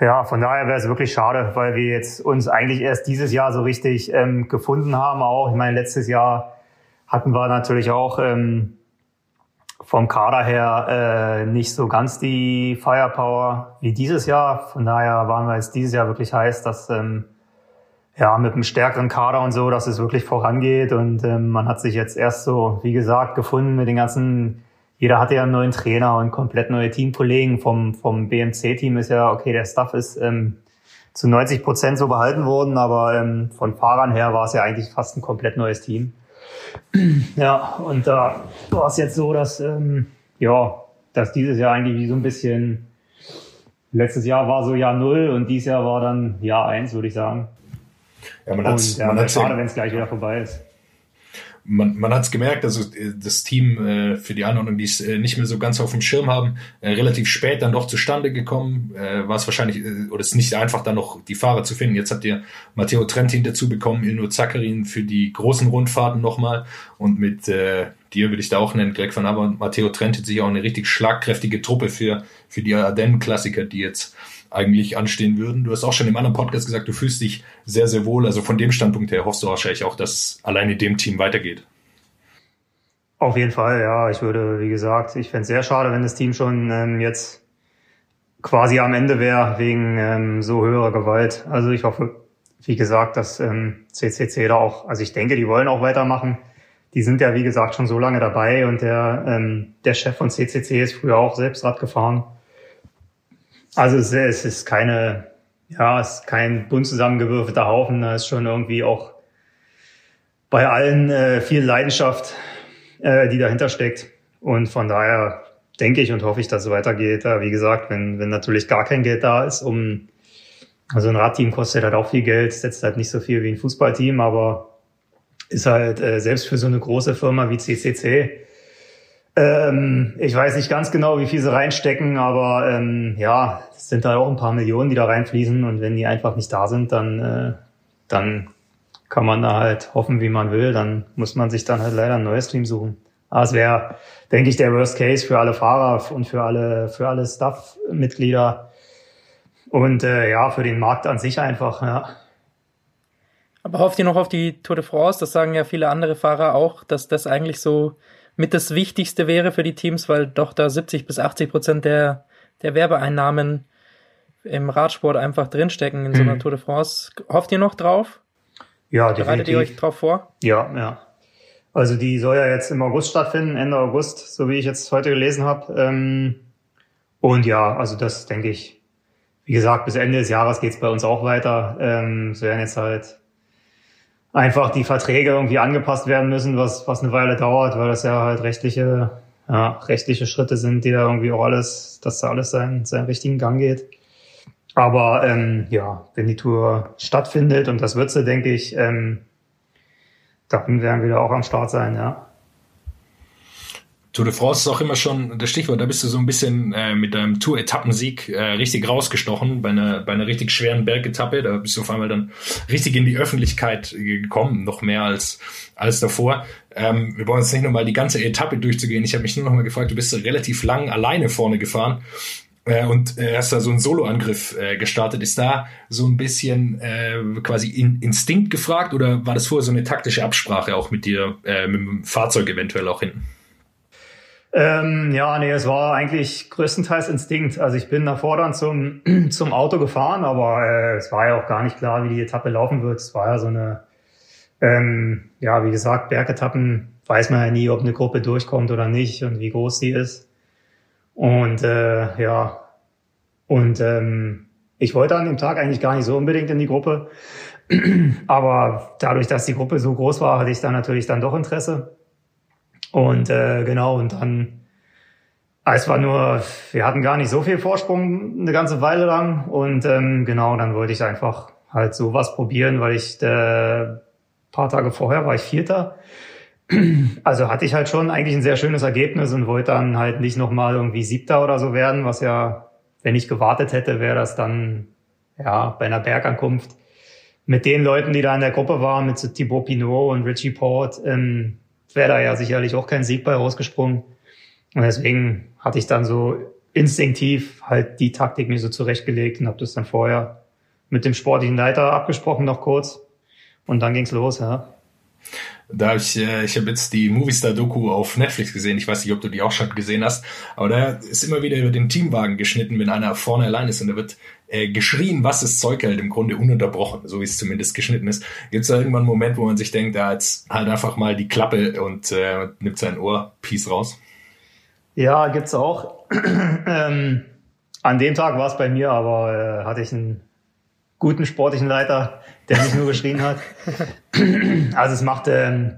ja, von daher wäre es wirklich schade, weil wir jetzt uns eigentlich erst dieses Jahr so richtig ähm, gefunden haben. Auch, ich meine, letztes Jahr hatten wir natürlich auch ähm, vom Kader her äh, nicht so ganz die Firepower wie dieses Jahr. Von daher waren wir jetzt dieses Jahr wirklich heiß, dass ähm, ja mit einem stärkeren Kader und so, dass es wirklich vorangeht. Und ähm, man hat sich jetzt erst so, wie gesagt, gefunden mit den ganzen jeder hatte ja einen neuen Trainer und komplett neue Teamkollegen. Vom, vom BMC-Team ist ja, okay, der Staff ist ähm, zu 90 Prozent so behalten worden, aber ähm, von Fahrern her war es ja eigentlich fast ein komplett neues Team. ja, und da war es jetzt so, dass, ähm, ja, dass dieses Jahr eigentlich wie so ein bisschen, letztes Jahr war so Jahr Null und dieses Jahr war dann Jahr eins, würde ich sagen. Ja, man Und ja, wäre schade, wenn es gleich wieder vorbei ist man, man hat es gemerkt, also äh, das Team äh, für die Anordnung, die es äh, nicht mehr so ganz auf dem Schirm haben, äh, relativ spät dann doch zustande gekommen, äh, war es wahrscheinlich, äh, oder ist nicht einfach, dann noch die Fahrer zu finden. Jetzt habt ihr Matteo Trentin dazu bekommen, Ilno Zakarin für die großen Rundfahrten nochmal. Und mit äh, dir würde ich da auch nennen, Greg van Aber und Matteo Trentin sich auch eine richtig schlagkräftige Truppe für, für die Ardennen-Klassiker, die jetzt eigentlich anstehen würden. Du hast auch schon im anderen Podcast gesagt, du fühlst dich sehr, sehr wohl. Also von dem Standpunkt her hoffst du wahrscheinlich auch, dass alleine dem Team weitergeht. Auf jeden Fall, ja. Ich würde, wie gesagt, ich fände es sehr schade, wenn das Team schon ähm, jetzt quasi am Ende wäre wegen ähm, so höherer Gewalt. Also ich hoffe, wie gesagt, dass ähm, CCC da auch, also ich denke, die wollen auch weitermachen. Die sind ja, wie gesagt, schon so lange dabei und der, ähm, der Chef von CCC ist früher auch selbst Rad gefahren. Also es, es ist keine, ja, es ist kein bunt zusammengewürfelter Haufen. Da ist schon irgendwie auch bei allen äh, viel Leidenschaft, äh, die dahinter steckt. Und von daher denke ich und hoffe ich, dass es weitergeht. Ja, wie gesagt, wenn, wenn natürlich gar kein Geld da ist, um also ein Radteam kostet halt auch viel Geld, setzt halt nicht so viel wie ein Fußballteam, aber ist halt äh, selbst für so eine große Firma wie CCC ähm, ich weiß nicht ganz genau, wie viel sie reinstecken, aber ähm, ja, es sind da auch ein paar Millionen, die da reinfließen und wenn die einfach nicht da sind, dann, äh, dann kann man da halt hoffen, wie man will. Dann muss man sich dann halt leider ein neues Team suchen. Aber es wäre, denke ich, der Worst Case für alle Fahrer und für alle, für alle Staff-Mitglieder und äh, ja, für den Markt an sich einfach, ja. Aber hofft ihr noch auf die Tour de France? Das sagen ja viele andere Fahrer auch, dass das eigentlich so mit das Wichtigste wäre für die Teams, weil doch da 70 bis 80 Prozent der, der Werbeeinnahmen im Radsport einfach drinstecken in so einer mhm. Tour de France. Hofft ihr noch drauf? Ja, definitiv. Bereitet ihr euch drauf vor? Ja, ja. Also die soll ja jetzt im August stattfinden, Ende August, so wie ich jetzt heute gelesen habe. Ähm, und ja, also das denke ich. Wie gesagt, bis Ende des Jahres geht's bei uns auch weiter. Ähm, es werden jetzt halt einfach die Verträge irgendwie angepasst werden müssen, was, was eine Weile dauert, weil das ja halt rechtliche, ja, rechtliche Schritte sind, die da irgendwie auch alles, dass da alles seinen, seinen richtigen Gang geht. Aber ähm, ja, wenn die Tour stattfindet, und das wird sie, denke ich, ähm, dann werden wir da auch am Start sein, ja. Tour de France ist auch immer schon das Stichwort. Da bist du so ein bisschen äh, mit deinem Tour-Etappensieg äh, richtig rausgestochen bei einer, bei einer richtig schweren Bergetappe. Da bist du auf einmal dann richtig in die Öffentlichkeit gekommen, noch mehr als, als davor. Ähm, wir wollen jetzt nicht nochmal die ganze Etappe durchzugehen. Ich habe mich nur noch mal gefragt, du bist relativ lang alleine vorne gefahren äh, und äh, hast da so einen Soloangriff äh, gestartet. Ist da so ein bisschen äh, quasi in, Instinkt gefragt oder war das vorher so eine taktische Absprache auch mit dir, äh, mit dem Fahrzeug eventuell auch hinten? Ähm, ja, nee, es war eigentlich größtenteils Instinkt. Also ich bin davor dann zum, zum Auto gefahren, aber äh, es war ja auch gar nicht klar, wie die Etappe laufen wird. Es war ja so eine, ähm, ja, wie gesagt, Bergetappen weiß man ja nie, ob eine Gruppe durchkommt oder nicht und wie groß sie ist. Und äh, ja, und ähm, ich wollte an dem Tag eigentlich gar nicht so unbedingt in die Gruppe. Aber dadurch, dass die Gruppe so groß war, hatte ich dann natürlich dann doch Interesse. Und äh, genau, und dann, es war nur, wir hatten gar nicht so viel Vorsprung eine ganze Weile lang. Und ähm, genau, dann wollte ich einfach halt sowas probieren, weil ich äh, paar Tage vorher war ich Vierter. Also hatte ich halt schon eigentlich ein sehr schönes Ergebnis und wollte dann halt nicht nochmal irgendwie Siebter oder so werden, was ja, wenn ich gewartet hätte, wäre das dann ja bei einer Bergankunft mit den Leuten, die da in der Gruppe waren, mit Thibaut Pinot und Richie Port, ähm, wäre da ja sicherlich auch kein Sieg bei rausgesprungen. Und deswegen hatte ich dann so instinktiv halt die Taktik mir so zurechtgelegt und habe das dann vorher mit dem sportlichen Leiter abgesprochen noch kurz. Und dann ging's los, ja. Da ich, äh, ich habe jetzt die Movistar-Doku auf Netflix gesehen. Ich weiß nicht, ob du die auch schon gesehen hast, aber da ist immer wieder über den Teamwagen geschnitten, wenn einer vorne allein ist und da wird äh, geschrien, was das Zeug hält, im Grunde ununterbrochen, so wie es zumindest geschnitten ist. Gibt es da irgendwann einen Moment, wo man sich denkt, da jetzt halt einfach mal die Klappe und äh, nimmt sein Ohrpiece raus? Ja, gibt's auch. ähm, an dem Tag war es bei mir, aber äh, hatte ich einen guten sportlichen Leiter, der nicht nur geschrien hat. also es macht, ähm,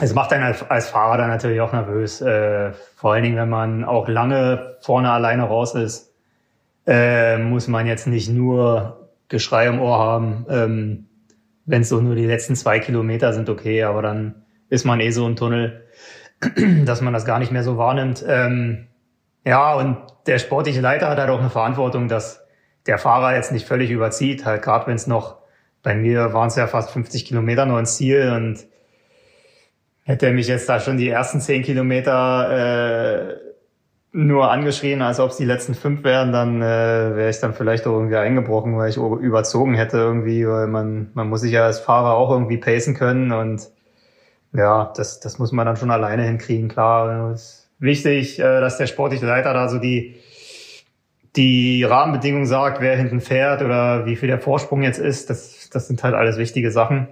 es macht einen als, als Fahrer dann natürlich auch nervös. Äh, vor allen Dingen, wenn man auch lange vorne alleine raus ist äh, muss man jetzt nicht nur Geschrei im Ohr haben. Ähm, wenn es so nur die letzten zwei Kilometer sind, okay, aber dann ist man eh so im Tunnel, dass man das gar nicht mehr so wahrnimmt. Ähm, ja, und der sportliche Leiter hat halt auch eine Verantwortung, dass der Fahrer jetzt nicht völlig überzieht, halt gerade wenn es noch, bei mir waren es ja fast 50 Kilometer nur ins Ziel und hätte er mich jetzt da schon die ersten zehn Kilometer äh, nur angeschrien, als ob es die letzten fünf wären, dann äh, wäre ich dann vielleicht auch irgendwie eingebrochen, weil ich überzogen hätte irgendwie, weil man, man muss sich ja als Fahrer auch irgendwie pacen können und ja, das, das muss man dann schon alleine hinkriegen, klar. Ist wichtig, äh, dass der sportliche Leiter da so die, die Rahmenbedingungen sagt, wer hinten fährt oder wie viel der Vorsprung jetzt ist. Das, das sind halt alles wichtige Sachen.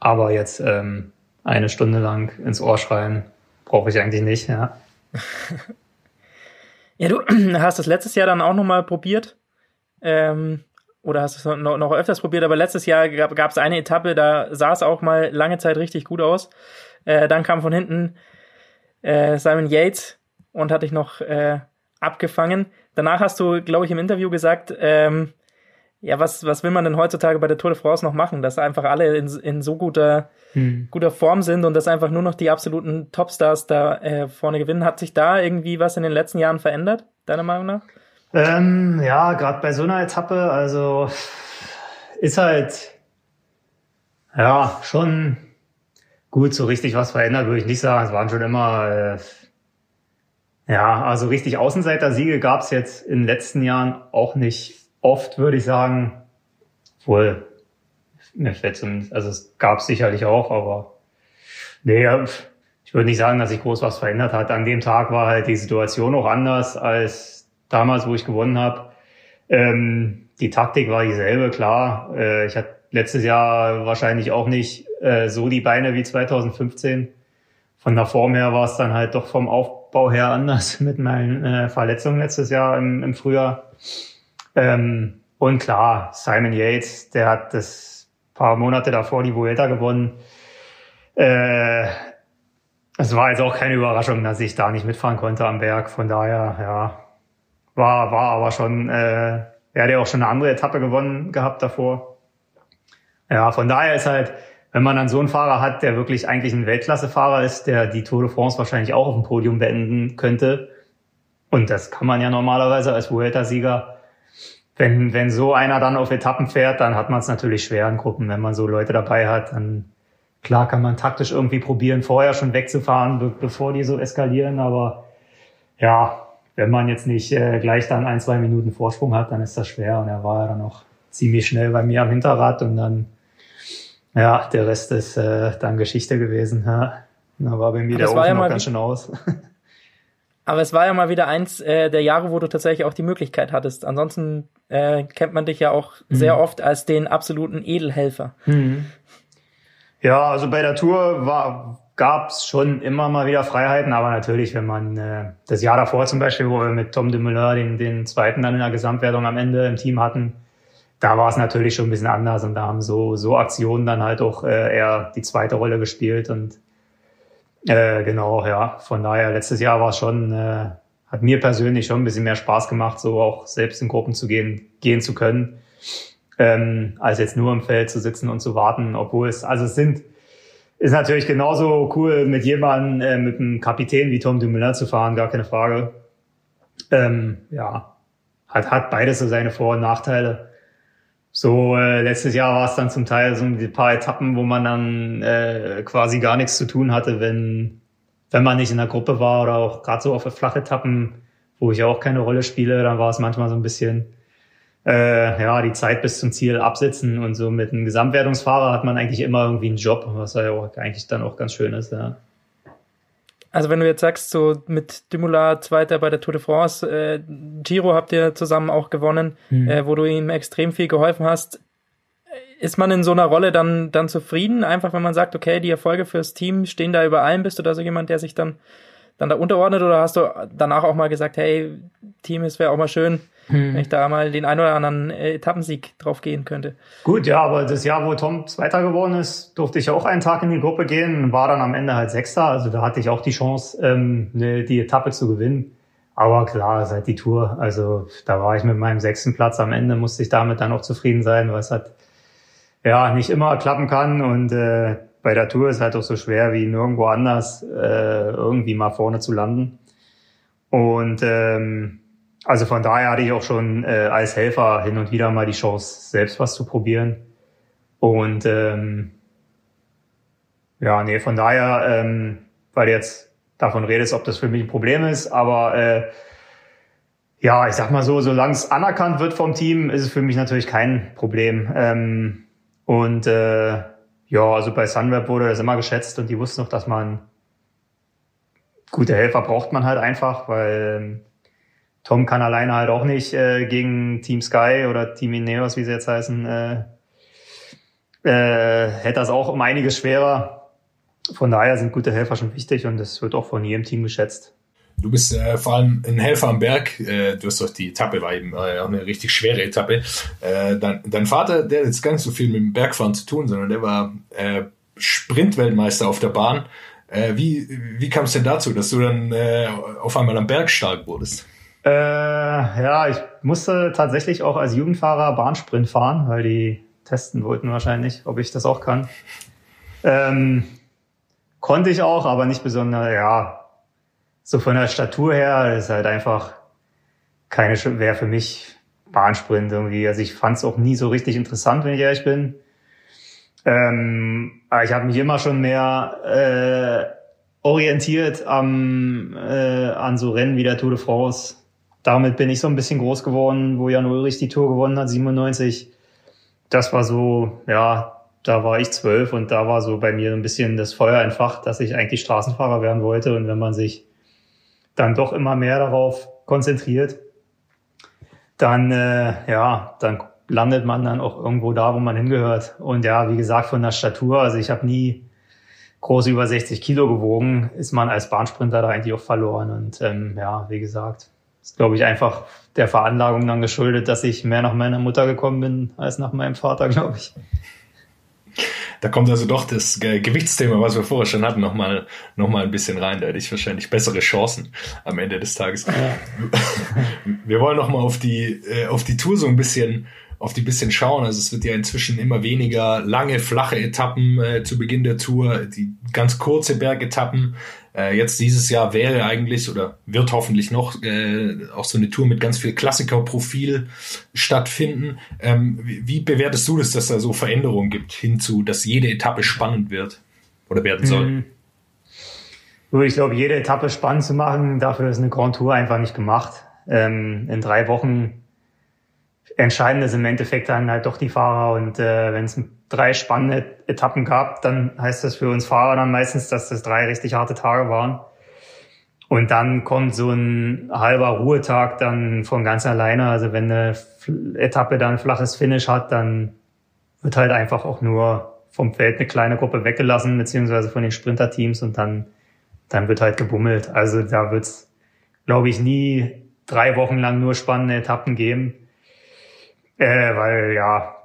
Aber jetzt ähm, eine Stunde lang ins Ohr schreien, brauche ich eigentlich nicht, ja. Ja, du hast das letztes Jahr dann auch nochmal probiert. Ähm, oder hast du es noch, noch öfters probiert, aber letztes Jahr gab es eine Etappe, da sah es auch mal lange Zeit richtig gut aus. Äh, dann kam von hinten äh, Simon Yates und hat dich noch äh, abgefangen. Danach hast du, glaube ich, im Interview gesagt, ähm, ja, was, was will man denn heutzutage bei der Tour de France noch machen, dass einfach alle in, in so guter, hm. guter Form sind und dass einfach nur noch die absoluten Topstars da äh, vorne gewinnen. Hat sich da irgendwie was in den letzten Jahren verändert, deiner Meinung nach? Ähm, ja, gerade bei so einer Etappe, also ist halt ja schon gut, so richtig was verändert, würde ich nicht sagen. Es waren schon immer äh, ja, also richtig Außenseiter-Siege gab es jetzt in den letzten Jahren auch nicht oft, würde ich sagen. Wohl, mir fällt zumindest, also es gab sicherlich auch, aber nee, ich würde nicht sagen, dass sich groß was verändert hat. An dem Tag war halt die Situation auch anders als damals, wo ich gewonnen habe. Ähm, die Taktik war dieselbe, klar. Äh, ich hatte letztes Jahr wahrscheinlich auch nicht äh, so die Beine wie 2015. Von der Form her war es dann halt doch vom Aufbau her anders mit meinen äh, Verletzungen letztes Jahr im, im Frühjahr. Ähm, und klar, Simon Yates, der hat das paar Monate davor die Vuelta gewonnen. Äh, es war jetzt auch keine Überraschung, dass ich da nicht mitfahren konnte am Berg. Von daher, ja, war, war aber schon, äh, er hat ja auch schon eine andere Etappe gewonnen gehabt davor. Ja, von daher ist halt, wenn man dann so einen Fahrer hat, der wirklich eigentlich ein Weltklassefahrer ist, der die Tour de France wahrscheinlich auch auf dem Podium beenden könnte. Und das kann man ja normalerweise als Vuelta-Sieger. Wenn, wenn so einer dann auf Etappen fährt, dann hat man es natürlich schwer in Gruppen. Wenn man so Leute dabei hat, dann klar kann man taktisch irgendwie probieren, vorher schon wegzufahren, be bevor die so eskalieren. Aber ja, wenn man jetzt nicht äh, gleich dann ein, zwei Minuten Vorsprung hat, dann ist das schwer. Und er war ja dann auch ziemlich schnell bei mir am Hinterrad und dann, ja, der Rest ist äh, dann Geschichte gewesen. Ja. Da war bei mir Aber der Ofen ja noch ganz schön aus. Aber es war ja mal wieder eins äh, der Jahre, wo du tatsächlich auch die Möglichkeit hattest. Ansonsten äh, kennt man dich ja auch mhm. sehr oft als den absoluten Edelhelfer. Mhm. Ja, also bei der Tour war, gab es schon immer mal wieder Freiheiten, aber natürlich, wenn man äh, das Jahr davor zum Beispiel, wo wir mit Tom de Muller den, den zweiten dann in der Gesamtwertung am Ende im Team hatten, da war es natürlich schon ein bisschen anders und da haben so, so Aktionen dann halt auch äh, eher die zweite Rolle gespielt und äh, genau, ja, von daher letztes Jahr war es schon, äh, hat mir persönlich schon ein bisschen mehr Spaß gemacht, so auch selbst in Gruppen zu gehen, gehen zu können, ähm, als jetzt nur im Feld zu sitzen und zu warten, obwohl es, also es sind ist natürlich genauso cool, mit jemandem, äh, mit einem Kapitän wie Tom Dumoulin zu fahren, gar keine Frage. Ähm, ja, hat, hat beides so seine Vor- und Nachteile. So, äh, letztes Jahr war es dann zum Teil so ein paar Etappen, wo man dann äh, quasi gar nichts zu tun hatte, wenn, wenn man nicht in der Gruppe war oder auch gerade so auf Flachetappen, wo ich auch keine Rolle spiele, dann war es manchmal so ein bisschen äh, ja, die Zeit bis zum Ziel absitzen und so mit einem Gesamtwertungsfahrer hat man eigentlich immer irgendwie einen Job, was ja auch eigentlich dann auch ganz schön ist, ja. Also wenn du jetzt sagst, so mit Dimula Zweiter bei der Tour de France, äh, Giro habt ihr zusammen auch gewonnen, mhm. äh, wo du ihm extrem viel geholfen hast. Ist man in so einer Rolle dann, dann zufrieden? Einfach wenn man sagt, okay, die Erfolge fürs Team stehen da über allem, bist du da so jemand, der sich dann, dann da unterordnet oder hast du danach auch mal gesagt, hey, Team, es wäre auch mal schön, hm. wenn ich da mal den ein oder anderen äh, Etappensieg drauf gehen könnte. Gut, ja, aber das Jahr, wo Tom Zweiter geworden ist, durfte ich auch einen Tag in die Gruppe gehen, war dann am Ende halt Sechster. Also da hatte ich auch die Chance, ähm, ne, die Etappe zu gewinnen. Aber klar, seit die Tour, also da war ich mit meinem sechsten Platz am Ende, musste ich damit dann auch zufrieden sein, weil es hat ja nicht immer klappen kann und äh, bei der Tour ist halt auch so schwer wie nirgendwo anders äh, irgendwie mal vorne zu landen. Und ähm, also von daher hatte ich auch schon äh, als Helfer hin und wieder mal die Chance, selbst was zu probieren. Und ähm, ja, nee, von daher, ähm, weil jetzt davon redest, ob das für mich ein Problem ist, aber äh, ja, ich sag mal so, solange es anerkannt wird vom Team, ist es für mich natürlich kein Problem. Ähm, und äh, ja, also bei Sunweb wurde das immer geschätzt und die wussten noch, dass man gute Helfer braucht man halt einfach, weil Tom kann alleine halt auch nicht äh, gegen Team Sky oder Team Ineos, wie sie jetzt heißen, äh, äh, hätte das auch um einiges schwerer. Von daher sind gute Helfer schon wichtig und das wird auch von jedem Team geschätzt. Du bist äh, vor allem ein Helfer am Berg. Äh, du hast doch die Etappe, war eben äh, auch eine richtig schwere Etappe. Äh, dein, dein Vater, der hat jetzt gar nicht so viel mit dem Bergfahren zu tun, sondern der war äh, Sprintweltmeister auf der Bahn. Äh, wie wie kam es denn dazu, dass du dann äh, auf einmal am Berg stark wurdest? Äh, ja, ich musste tatsächlich auch als Jugendfahrer Bahnsprint fahren, weil die testen wollten wahrscheinlich, ob ich das auch kann. Ähm, konnte ich auch, aber nicht besonders, ja, so von der Statur her ist halt einfach keine, wäre für mich Bahnsprint irgendwie. Also ich fand es auch nie so richtig interessant, wenn ich ehrlich bin. Ähm, aber ich habe mich immer schon mehr äh, orientiert am, äh, an so Rennen wie der Tour de France. Damit bin ich so ein bisschen groß geworden, wo Jan Ulrich die Tour gewonnen hat, 97. Das war so, ja, da war ich zwölf und da war so bei mir ein bisschen das Feuer entfacht, dass ich eigentlich Straßenfahrer werden wollte. Und wenn man sich dann doch immer mehr darauf konzentriert, dann, äh, ja, dann landet man dann auch irgendwo da, wo man hingehört. Und ja, wie gesagt, von der Statur, also ich habe nie groß über 60 Kilo gewogen, ist man als Bahnsprinter da eigentlich auch verloren. Und ähm, ja, wie gesagt, ist, glaube ich, einfach der Veranlagung dann geschuldet, dass ich mehr nach meiner Mutter gekommen bin als nach meinem Vater, glaube ich. Da kommt also doch das Gewichtsthema, was wir vorher schon hatten, nochmal noch mal ein bisschen rein. Da hätte ich wahrscheinlich bessere Chancen am Ende des Tages. Ja. Wir wollen nochmal auf die, äh, auf die Tour so ein bisschen auf die bisschen schauen. Also es wird ja inzwischen immer weniger lange, flache Etappen äh, zu Beginn der Tour, die ganz kurze Bergetappen. Äh, jetzt dieses Jahr wäre eigentlich oder wird hoffentlich noch äh, auch so eine Tour mit ganz viel Klassikerprofil stattfinden. Ähm, wie, wie, bewertest du das, dass da so Veränderungen gibt hinzu, dass jede Etappe spannend wird oder werden soll? Mhm. Ich glaube, jede Etappe spannend zu machen, dafür ist eine Grand Tour einfach nicht gemacht. Ähm, in drei Wochen entscheidend ist im Endeffekt dann halt doch die Fahrer. Und äh, wenn es drei spannende Etappen gab, dann heißt das für uns Fahrer dann meistens, dass das drei richtig harte Tage waren. Und dann kommt so ein halber Ruhetag dann von ganz alleine. Also wenn eine Etappe dann ein flaches Finish hat, dann wird halt einfach auch nur vom Feld eine kleine Gruppe weggelassen, beziehungsweise von den Sprinterteams und dann, dann wird halt gebummelt. Also da wird's, glaube ich, nie drei Wochen lang nur spannende Etappen geben. Äh, weil ja,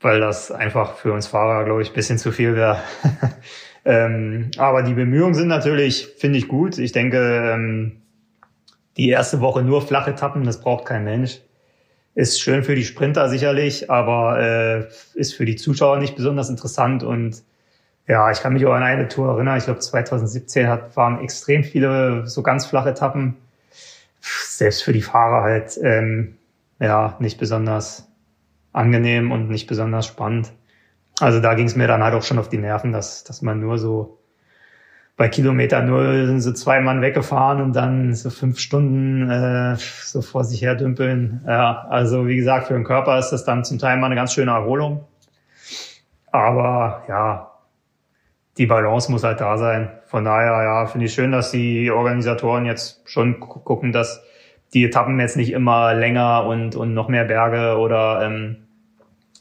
weil das einfach für uns Fahrer, glaube ich, bisschen zu viel wäre. ähm, aber die Bemühungen sind natürlich, finde ich gut. Ich denke, ähm, die erste Woche nur flache Etappen, das braucht kein Mensch. Ist schön für die Sprinter sicherlich, aber äh, ist für die Zuschauer nicht besonders interessant. Und ja, ich kann mich auch an eine Tour erinnern. Ich glaube, 2017 hat, waren extrem viele so ganz flache Etappen. Selbst für die Fahrer halt ähm, ja, nicht besonders angenehm und nicht besonders spannend. Also da ging es mir dann halt auch schon auf die Nerven, dass, dass man nur so bei Kilometer null sind so zwei Mann weggefahren und dann so fünf Stunden äh, so vor sich her dümpeln. Ja, also wie gesagt, für den Körper ist das dann zum Teil mal eine ganz schöne Erholung. Aber ja, die Balance muss halt da sein. Von daher, ja, finde ich schön, dass die Organisatoren jetzt schon gucken, dass die Etappen jetzt nicht immer länger und, und noch mehr Berge oder ähm,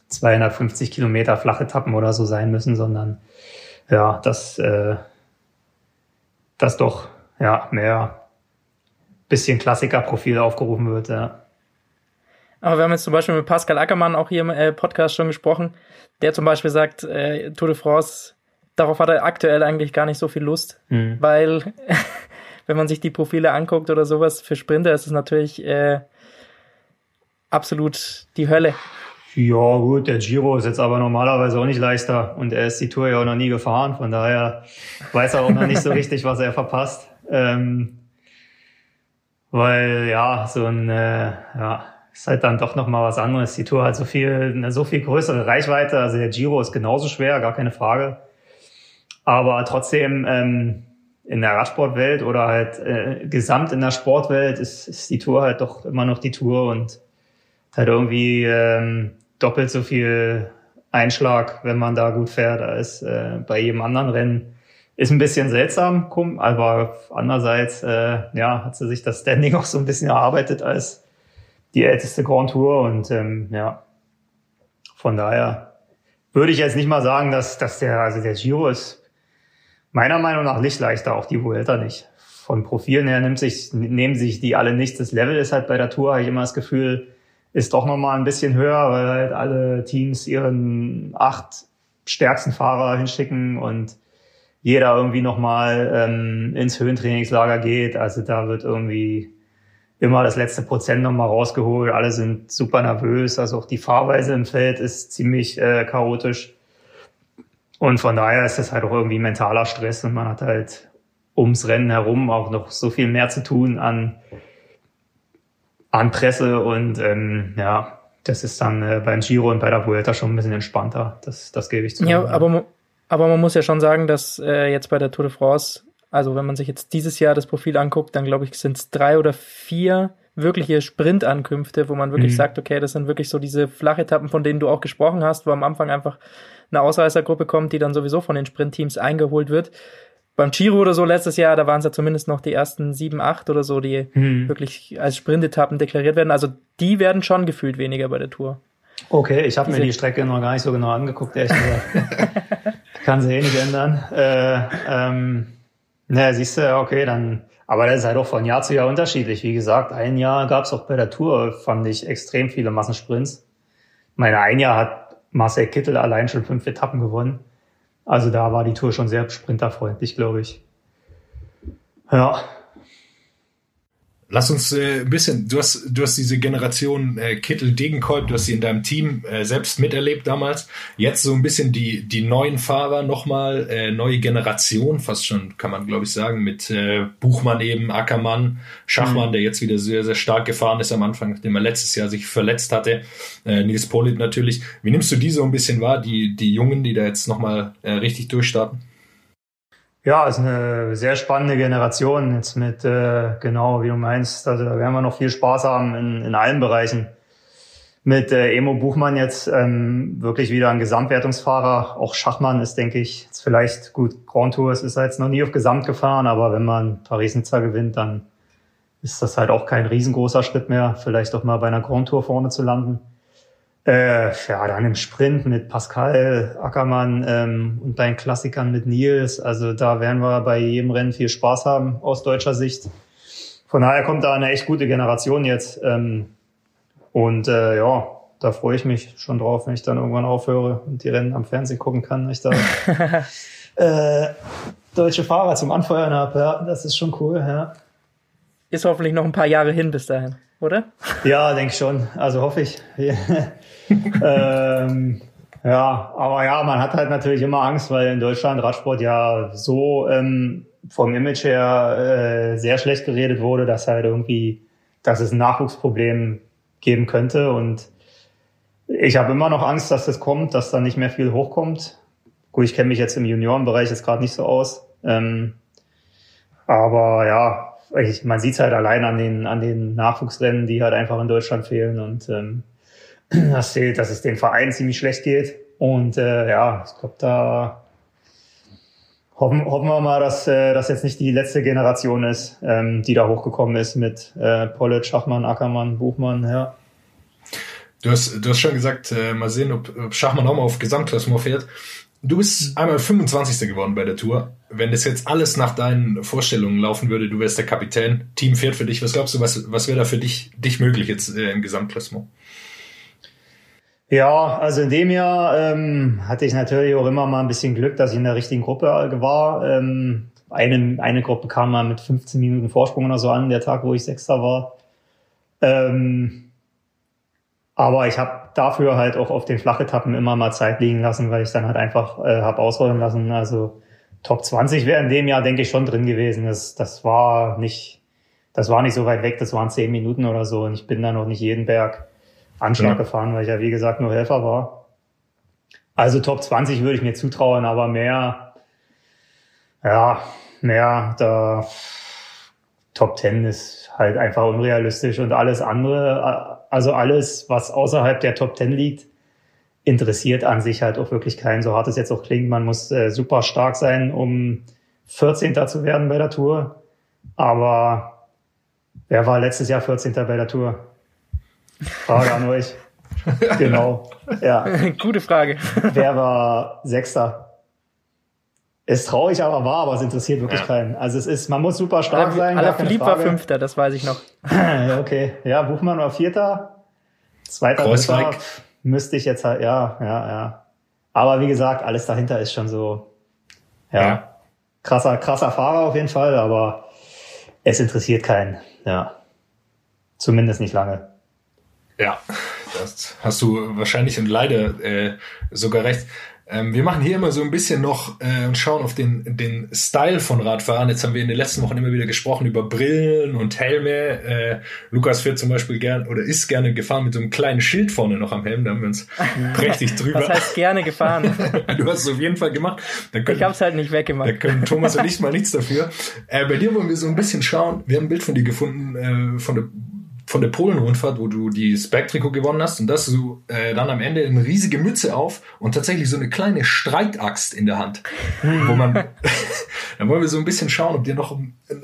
250 Kilometer flache Etappen oder so sein müssen, sondern ja, dass äh, das doch ja mehr bisschen Klassikerprofil aufgerufen wird, ja. Aber wir haben jetzt zum Beispiel mit Pascal Ackermann auch hier im äh, Podcast schon gesprochen, der zum Beispiel sagt, äh, Tour de France, darauf hat er aktuell eigentlich gar nicht so viel Lust, mhm. weil wenn man sich die Profile anguckt oder sowas, für Sprinter ist es natürlich äh, absolut die Hölle. Ja, gut, der Giro ist jetzt aber normalerweise auch nicht leichter und er ist die Tour ja auch noch nie gefahren, von daher weiß er auch noch nicht so richtig, was er verpasst. Ähm, weil ja, so ein, äh, ja, ist halt dann doch noch mal was anderes. Die Tour hat so viel, eine so viel größere Reichweite. Also der Giro ist genauso schwer, gar keine Frage. Aber trotzdem ähm, in der Radsportwelt oder halt äh, gesamt in der Sportwelt ist, ist die Tour halt doch immer noch die Tour und halt irgendwie ähm, doppelt so viel Einschlag, wenn man da gut fährt, als äh, bei jedem anderen Rennen. Ist ein bisschen seltsam, aber andererseits äh, ja, hat sie sich das Standing auch so ein bisschen erarbeitet als die älteste Grand Tour und ähm, ja, von daher würde ich jetzt nicht mal sagen, dass, dass der, also der Giro ist meiner Meinung nach nicht leichter, auch die Vuelta nicht. Von Profilen her nimmt sich, nehmen sich die alle nicht. Das Level ist halt bei der Tour, habe ich immer das Gefühl, ist doch nochmal ein bisschen höher, weil halt alle Teams ihren acht stärksten Fahrer hinschicken und jeder irgendwie nochmal ähm, ins Höhentrainingslager geht. Also da wird irgendwie immer das letzte Prozent nochmal rausgeholt. Alle sind super nervös. Also auch die Fahrweise im Feld ist ziemlich äh, chaotisch. Und von daher ist das halt auch irgendwie mentaler Stress und man hat halt ums Rennen herum auch noch so viel mehr zu tun an an Presse und ähm, ja, das ist dann äh, beim Giro und bei der Vuelta schon ein bisschen entspannter. Das, das gebe ich zu. Ja, aber, aber man muss ja schon sagen, dass äh, jetzt bei der Tour de France, also wenn man sich jetzt dieses Jahr das Profil anguckt, dann glaube ich, sind es drei oder vier wirkliche Sprintankünfte, wo man wirklich mhm. sagt, okay, das sind wirklich so diese Flachetappen, von denen du auch gesprochen hast, wo am Anfang einfach eine Ausreißergruppe kommt, die dann sowieso von den Sprintteams eingeholt wird beim Giro oder so letztes Jahr, da waren es ja zumindest noch die ersten sieben, acht oder so, die hm. wirklich als Sprintetappen deklariert werden. Also die werden schon gefühlt weniger bei der Tour. Okay, ich habe mir die Strecke noch gar nicht so genau angeguckt, ehrlich gesagt. Kann sie eh nicht ändern. Äh, ähm, naja, siehst du, okay, dann, aber das ist halt auch von Jahr zu Jahr unterschiedlich. Wie gesagt, ein Jahr gab es auch bei der Tour, fand ich, extrem viele Massensprints. Meine, ein Jahr hat Marcel Kittel allein schon fünf Etappen gewonnen. Also da war die Tour schon sehr sprinterfreundlich, glaube ich. Ja. Lass uns äh, ein bisschen, du hast, du hast diese Generation äh, Kittel Degenkolb, du hast sie in deinem Team äh, selbst miterlebt damals. Jetzt so ein bisschen die, die neuen Fahrer nochmal, äh, neue Generation, fast schon, kann man glaube ich sagen, mit äh, Buchmann eben, Ackermann, Schachmann, mhm. der jetzt wieder sehr, sehr stark gefahren ist am Anfang, nachdem er letztes Jahr sich verletzt hatte. Äh, Nils Polit natürlich. Wie nimmst du die so ein bisschen wahr, die, die Jungen, die da jetzt nochmal äh, richtig durchstarten? Ja, ist eine sehr spannende Generation jetzt mit, äh, genau wie du meinst. Also da werden wir noch viel Spaß haben in, in allen Bereichen. Mit äh, Emo Buchmann jetzt ähm, wirklich wieder ein Gesamtwertungsfahrer. Auch Schachmann ist, denke ich, jetzt vielleicht gut. Grand Tours ist jetzt noch nie auf Gesamt gefahren, aber wenn man Paris-Nizza gewinnt, dann ist das halt auch kein riesengroßer Schritt mehr, vielleicht auch mal bei einer Grand Tour vorne zu landen. Äh, ja, dann im Sprint mit Pascal Ackermann ähm, und bei den Klassikern mit Nils. Also da werden wir bei jedem Rennen viel Spaß haben aus deutscher Sicht. Von daher kommt da eine echt gute Generation jetzt. Ähm, und äh, ja, da freue ich mich schon drauf, wenn ich dann irgendwann aufhöre und die Rennen am Fernsehen gucken kann. Ich da äh, deutsche Fahrer zum Anfeuern habe. Ja, das ist schon cool. Ja. Ist hoffentlich noch ein paar Jahre hin bis dahin, oder? Ja, denke schon. Also hoffe ich. ähm, ja, aber ja, man hat halt natürlich immer Angst, weil in Deutschland Radsport ja so ähm, vom Image her äh, sehr schlecht geredet wurde, dass halt irgendwie, dass es ein Nachwuchsproblem geben könnte. Und ich habe immer noch Angst, dass das kommt, dass da nicht mehr viel hochkommt. Gut, ich kenne mich jetzt im Juniorenbereich jetzt gerade nicht so aus. Ähm, aber ja, ich, man sieht halt allein an den, an den Nachwuchsrennen, die halt einfach in Deutschland fehlen. Und ähm, das zählt, dass es den Verein ziemlich schlecht geht. Und äh, ja, ich glaube, da hoffen, hoffen wir mal, dass äh, das jetzt nicht die letzte Generation ist, ähm, die da hochgekommen ist mit äh, Pollitt, Schachmann, Ackermann, Buchmann, ja. Du hast, du hast schon gesagt, äh, mal sehen, ob, ob Schachmann auch mal auf Gesamtklassement fährt. Du bist einmal 25. geworden bei der Tour. Wenn das jetzt alles nach deinen Vorstellungen laufen würde, du wärst der Kapitän, Team fährt für dich. Was glaubst du, was, was wäre da für dich, dich möglich jetzt äh, im Gesamtklassement? Ja, also in dem Jahr ähm, hatte ich natürlich auch immer mal ein bisschen Glück, dass ich in der richtigen Gruppe war. Ähm, eine, eine Gruppe kam mal mit 15 Minuten Vorsprung oder so an, der Tag, wo ich Sechster war. Ähm, Aber ich habe dafür halt auch auf den Flachetappen immer mal Zeit liegen lassen, weil ich dann halt einfach äh, habe ausrollen lassen. Also Top 20 wäre in dem Jahr, denke ich, schon drin gewesen. Das, das war nicht, das war nicht so weit weg, das waren zehn Minuten oder so. Und ich bin da noch nicht jeden Berg Anschlag Ja. gefahren, weil ich ja wie gesagt nur Helfer war. Also Top 20 würde ich mir zutrauen, aber mehr, ja, mehr, da Top 10 ist halt einfach unrealistisch und alles andere, also alles, was außerhalb der Top 10 liegt, interessiert an sich halt auch wirklich keinen, so hart es jetzt auch klingt. Man muss äh, super stark sein, um 14. zu werden bei der Tour. Aber wer war letztes Jahr 14. bei der Tour? Frage an euch. Genau. Ja. Gute Frage. Wer war Sechster? Ist traurig, aber wahr, aber es interessiert wirklich keinen. Also es ist, man muss super stark sein. Aller keine Philipp war. Fünfter, das weiß ich noch. Ja, okay. Ja, Buchmann war Vierter. Zweiter, Kreuzweig. Dritter. Müsste ich jetzt halt, ja, ja, ja. Aber wie gesagt, alles dahinter ist schon so, ja, Ja. krasser, krasser Fahrer auf jeden Fall, aber es interessiert keinen, ja. Zumindest nicht lange. Ja, das hast du wahrscheinlich und leider äh, sogar recht. Ähm, wir machen hier immer so ein bisschen noch äh, und schauen auf den, den Style von Radfahren. Jetzt haben wir in den letzten Wochen immer wieder gesprochen über Brillen und Helme. Äh, Lukas fährt zum Beispiel gern oder ist gerne gefahren mit so einem kleinen Schild vorne noch am Helm. Da haben wir uns prächtig drüber. Was heißt gerne gefahren? du hast es auf jeden Fall gemacht. Da können, Ich hab's halt nicht da weggemacht. können Thomas und ich mal nichts dafür. Äh, bei dir wollen wir so ein bisschen schauen. Wir haben ein Bild von dir gefunden äh, von der von der Polen-Rundfahrt, wo du die Spec-Trikot gewonnen hast und das du äh, dann am Ende eine riesige Mütze auf und tatsächlich so eine kleine Streitaxt in der Hand, wo man, dann wollen wir so ein bisschen schauen, ob dir noch,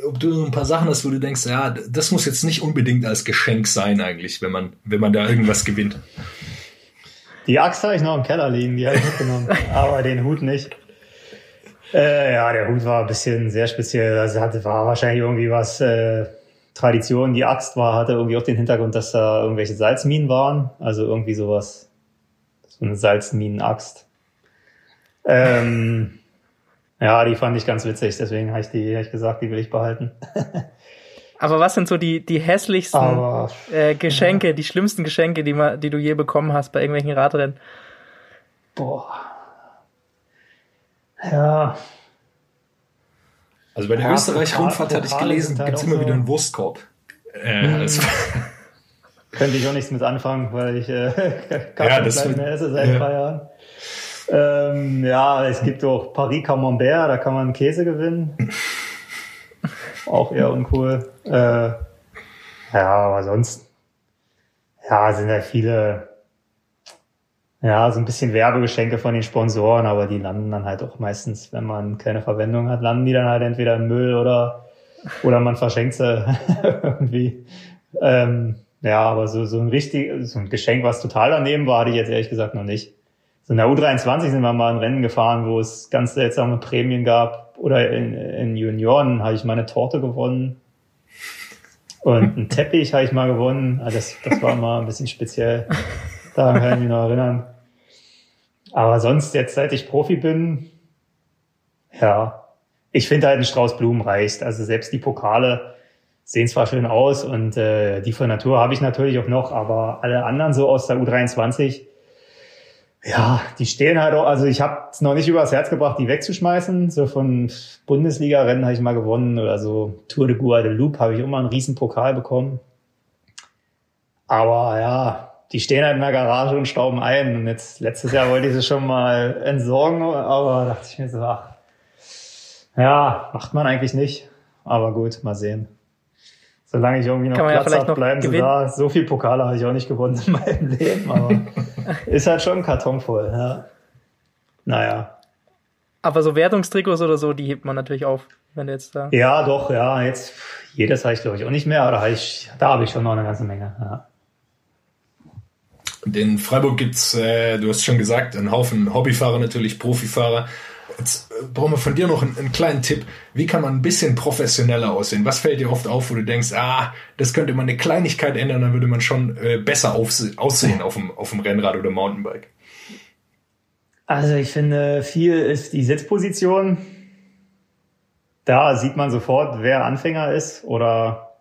ob du so ein paar Sachen hast, wo du denkst, ja, das muss jetzt nicht unbedingt als Geschenk sein eigentlich, wenn man, wenn man da irgendwas gewinnt. Die Axt habe ich noch im Keller liegen, die habe ich mitgenommen, aber den Hut nicht. Äh, ja, der Hut war ein bisschen sehr speziell. Also hatte, war wahrscheinlich irgendwie was äh, Tradition. Die Axt war, hatte irgendwie auch den Hintergrund, dass da irgendwelche Salzminen waren. Also irgendwie sowas. So eine Salzminen-Axt. Ähm, ja, die fand ich ganz witzig, deswegen habe ich die, hab ich gesagt, die will ich behalten. Aber was sind so die, die hässlichsten Aber äh, Geschenke, die schlimmsten Geschenke, die, ma- die du je bekommen hast bei irgendwelchen Radrennen? boah. Ja, Also bei der Ja, Österreich-Rundfahrt hatte ich gelesen, halt gibt's auch immer so- wieder einen Wurstkorb. Äh, als, Könnte ich auch nichts mit anfangen, weil ich äh, gar Ja, mehr esse seit ja. ein paar Jahren. Ähm, ja, es gibt auch Paris Camembert, da kann man Käse gewinnen. auch eher uncool. Äh, ja, aber sonst, ja, sind ja viele, ja, so ein bisschen Werbegeschenke von den Sponsoren, aber die landen dann halt auch meistens, wenn man keine Verwendung hat, landen die dann halt entweder im Müll oder, oder man verschenkt sie irgendwie. Ähm, ja, aber so, so ein richtig, so ein Geschenk, was total daneben war, hatte ich jetzt ehrlich gesagt noch nicht. So in der U23 sind wir mal ein Rennen gefahren, wo es ganz seltsame Prämien gab. Oder in, in Junioren habe ich mal eine Torte gewonnen. Und einen Teppich habe ich mal gewonnen. Also das, das war mal ein bisschen speziell. Daran kann ich mich noch erinnern. Aber sonst, jetzt seit ich Profi bin, ja, ich finde halt ein Strauß Blumen reicht. Also selbst die Pokale sehen zwar schön aus und äh, die von Natur habe ich natürlich auch noch, aber alle anderen so aus der U23, ja, die stehen halt auch, also ich habe es noch nicht übers Herz gebracht, die wegzuschmeißen. So von Bundesliga-Rennen habe ich mal gewonnen oder so Tour de Guadeloupe habe ich immer einen riesen Pokal bekommen. Aber ja, die stehen halt in der Garage und stauben ein. Und jetzt letztes Jahr wollte ich sie schon mal entsorgen, aber dachte ich mir so, ach, ja, macht man eigentlich nicht. Aber gut, mal sehen. Solange ich irgendwie noch Kann ja Platz vielleicht habe, bleiben sie da. So viel Pokale habe ich auch nicht gewonnen in meinem Leben, aber ist halt schon ein Karton voll. Ja. Naja. Aber so Wertungstrikots oder so, die hebt man natürlich auf, wenn du jetzt da. Ja, doch, ja, jetzt jedes habe ich glaube ich auch nicht mehr, aber da habe ich, da habe ich schon noch eine ganze Menge. Ja. Und in Freiburg gibt's, äh, du hast schon gesagt, einen Haufen Hobbyfahrer natürlich, Profifahrer. Jetzt äh, brauchen wir von dir noch einen, einen kleinen Tipp. Wie kann man ein bisschen professioneller aussehen? Was fällt dir oft auf, wo du denkst, ah, das könnte man eine Kleinigkeit ändern, dann würde man schon äh, besser aussehen auf dem, auf dem Rennrad oder Mountainbike? Also ich finde, viel ist die Sitzposition. Da sieht man sofort, wer Anfänger ist oder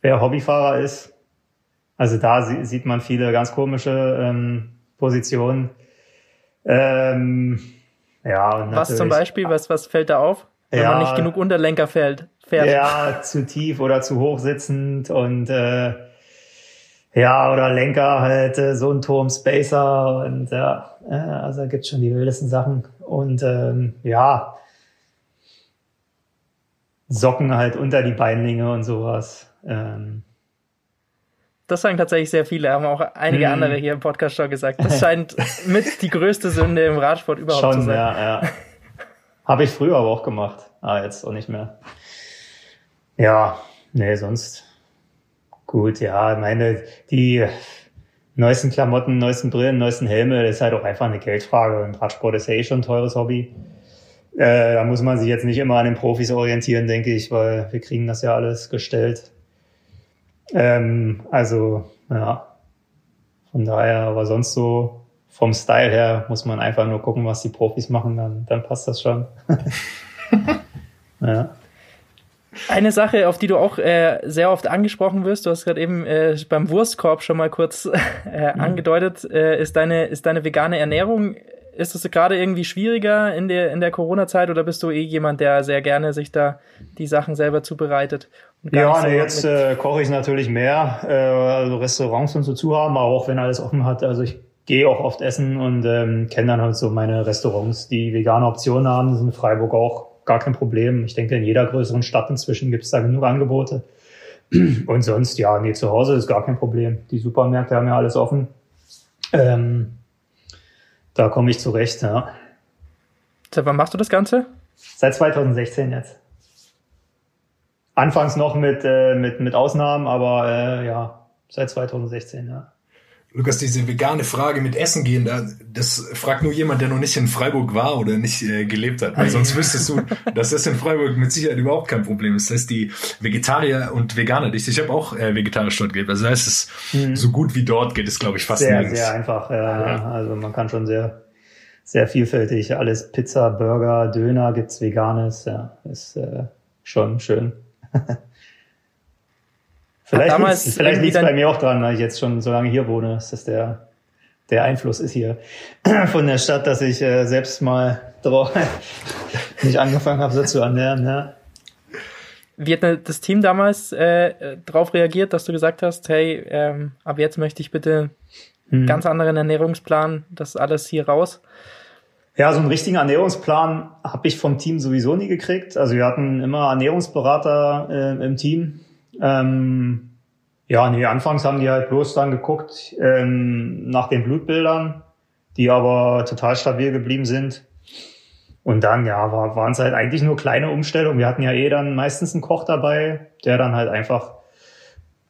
wer Hobbyfahrer ist. Also da sie, sieht man viele ganz komische ähm, Positionen. Ähm, ja, Was zum Beispiel? Was, was fällt da auf? Wenn Ja. man nicht genug Unterlenker fährt. fährt. Ja, zu tief oder zu hoch sitzend und äh, ja, oder Lenker halt äh, so ein Turm Spacer und ja, äh, also da gibt's schon die wildesten Sachen. Und ähm, ja, Socken halt unter die Beinlinge und sowas. Ähm, Das sagen tatsächlich sehr viele, haben auch einige Hm. andere hier im Podcast schon gesagt. Das scheint mit die größte Sünde im Radsport überhaupt zu schon, sein. ja, ja. Habe ich früher aber auch gemacht. Ah, jetzt auch nicht mehr. Ja, nee, sonst gut, ja, ich meine, die neuesten Klamotten, neuesten Brillen, neuesten Helme, das ist halt auch einfach eine Geldfrage. Und Radsport ist ja eh schon ein teures Hobby. Äh, da muss man sich jetzt nicht immer an den Profis orientieren, denke ich, weil wir kriegen das ja alles gestellt. Ähm, also, ja. Von daher, aber sonst so vom Style her muss man einfach nur gucken, was die Profis machen, dann, dann passt das schon. ja. Eine Sache, auf die du auch äh, sehr oft angesprochen wirst, du hast gerade eben äh, beim Wurstkorb schon mal kurz äh, Mhm. angedeutet, äh, ist deine ist deine vegane Ernährung. Ist es gerade irgendwie schwieriger in der in der Corona-Zeit oder bist du eh jemand, der sehr gerne sich da die Sachen selber zubereitet? Ja, so nee, jetzt äh, koche ich natürlich mehr, äh, also Restaurants und so zu haben, aber auch wenn alles offen hat. Also ich gehe auch oft essen und ähm, kenne dann halt so meine Restaurants, die vegane Optionen haben. Das ist in Freiburg auch gar kein Problem. Ich denke, in jeder größeren Stadt inzwischen gibt es da genug Angebote. Und sonst, ja, nee, zu Hause ist gar kein Problem. Die Supermärkte haben ja alles offen. Ähm, da komme ich zurecht, ja. Seit wann machst du das Ganze? Seit 2016 jetzt. Anfangs noch mit, äh, mit, mit Ausnahmen, aber äh, ja, seit 2016, ja. Lukas, diese vegane Frage mit Essen gehen, da, das fragt nur jemand, der noch nicht in Freiburg war oder nicht äh, gelebt hat. Weil sonst wüsstest du, dass das in Freiburg mit Sicherheit überhaupt kein Problem ist. Das heißt, die Vegetarier und Veganer, dich, ich habe auch äh, vegetarisch dort gelebt. Also da ist es so gut wie dort geht es, glaube ich, fast Sehr, nirgends. sehr einfach. Ja. Also man kann schon sehr, sehr vielfältig. Alles Pizza, Burger, Döner gibt's Veganes. Ja, ist äh, schon schön. vielleicht damals liegt's, vielleicht liegt's dann- bei mir auch dran, weil ich jetzt schon so lange hier wohne. dass Das der, der Einfluss ist hier von der Stadt, dass ich äh, selbst mal drauf nicht angefangen habe, so zu ernähren. Ja. Wie hat das Team damals äh, darauf reagiert, dass du gesagt hast, hey, ähm, ab jetzt möchte ich bitte einen ganz anderen Ernährungsplan, das alles hier raus? Ja, so einen richtigen Ernährungsplan habe ich vom Team sowieso nie gekriegt. Also wir hatten immer Ernährungsberater äh, im Team. Ähm, ja, nee, anfangs haben die halt bloß dann geguckt ähm, nach den Blutbildern, die aber total stabil geblieben sind. Und dann, ja, war, waren es halt eigentlich nur kleine Umstellungen. Wir hatten ja eh dann meistens einen Koch dabei, der dann halt einfach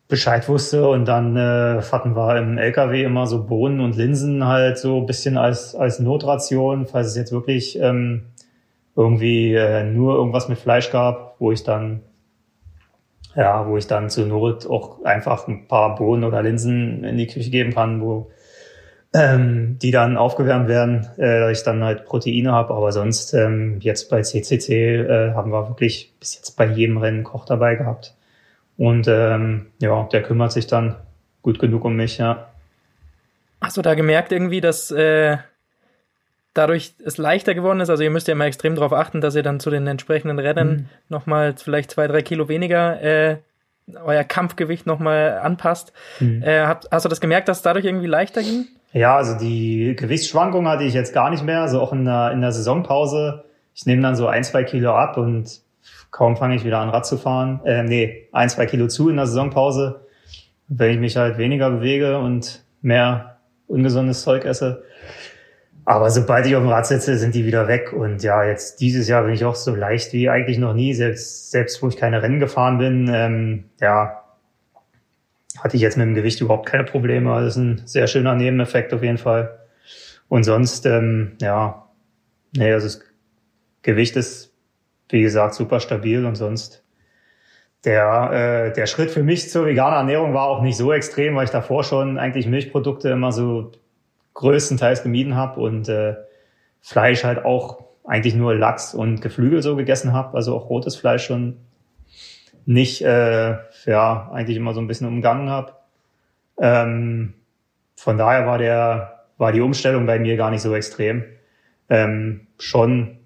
Bescheid wusste und dann äh, hatten wir im LKW immer so Bohnen und Linsen halt so ein bisschen als, als Notration, falls es jetzt wirklich ähm, irgendwie äh, nur irgendwas mit Fleisch gab, wo ich dann ja, wo ich dann zur Not auch einfach ein paar Bohnen oder Linsen in die Küche geben kann, wo ähm, die dann aufgewärmt werden, äh, ich dann halt Proteine habe. Aber sonst ähm, jetzt bei CCC äh, haben wir wirklich bis jetzt bei jedem Rennen Koch dabei gehabt. Und ähm, ja, der kümmert sich dann gut genug um mich, ja. Hast du da gemerkt irgendwie, dass äh, dadurch es leichter geworden ist? Also ihr müsst ja immer extrem darauf achten, dass ihr dann zu den entsprechenden Rennen Mhm. nochmal vielleicht zwei, drei Kilo weniger äh, euer Kampfgewicht nochmal anpasst. Mhm. Äh, habt, hast du das gemerkt, dass es dadurch irgendwie leichter ging? Ja, also die Gewichtsschwankungen hatte ich jetzt gar nicht mehr, also auch in der, in der Saisonpause. Ich nehme dann so ein, zwei Kilo ab und kaum fange ich wieder an Rad zu fahren. Äh, nee, ein, zwei Kilo zu in der Saisonpause. Wenn ich mich halt weniger bewege und mehr ungesundes Zeug esse. Aber sobald ich auf dem Rad sitze, sind die wieder weg. Und ja, jetzt dieses Jahr bin ich auch so leicht wie eigentlich noch nie, selbst, selbst wo ich keine Rennen gefahren bin. Ähm, ja, hatte ich jetzt mit dem Gewicht überhaupt keine Probleme. Das ist ein sehr schöner Nebeneffekt auf jeden Fall. Und sonst, ähm, ja, nee, also das Gewicht ist, wie gesagt, super stabil und sonst der, äh, der Schritt für mich zur veganen Ernährung war auch nicht so extrem, weil ich davor schon eigentlich Milchprodukte immer so größtenteils gemieden habe und äh, Fleisch halt auch eigentlich nur Lachs und Geflügel so gegessen habe, also auch rotes Fleisch schon nicht, äh, ja, eigentlich immer so ein bisschen umgangen habe. Ähm, von daher war der, war die Umstellung bei mir gar nicht so extrem. Ähm, schon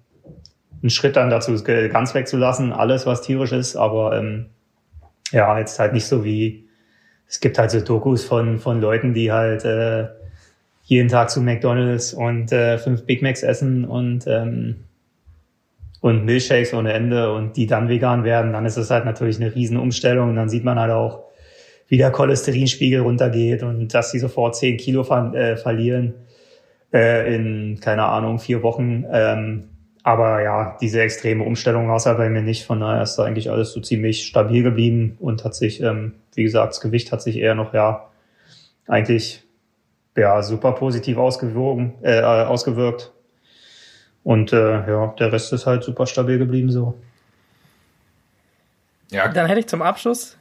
ein Schritt dann dazu, ganz wegzulassen, alles was tierisch ist, aber ähm, ja, jetzt halt nicht so wie, es gibt halt so Dokus von, von Leuten, die halt äh, jeden Tag zu McDonalds und äh, fünf Big Macs essen und ähm, und Milchshakes ohne Ende und die dann vegan werden, dann ist es halt natürlich eine Riesenumstellung. Und dann sieht man halt auch, wie der Cholesterinspiegel runtergeht und dass sie sofort zehn Kilo ver äh, verlieren äh, in, keine Ahnung, vier Wochen. Ähm, aber ja, diese extreme Umstellung war es halt bei mir nicht. Von daher ist da eigentlich alles so ziemlich stabil geblieben und hat sich, ähm, wie gesagt, das Gewicht hat sich eher noch, ja, eigentlich ja, super positiv ausgewogen, äh, ausgewirkt. Und äh, ja, der Rest ist halt super stabil geblieben so. Ja. Dann hätte ich zum Abschluss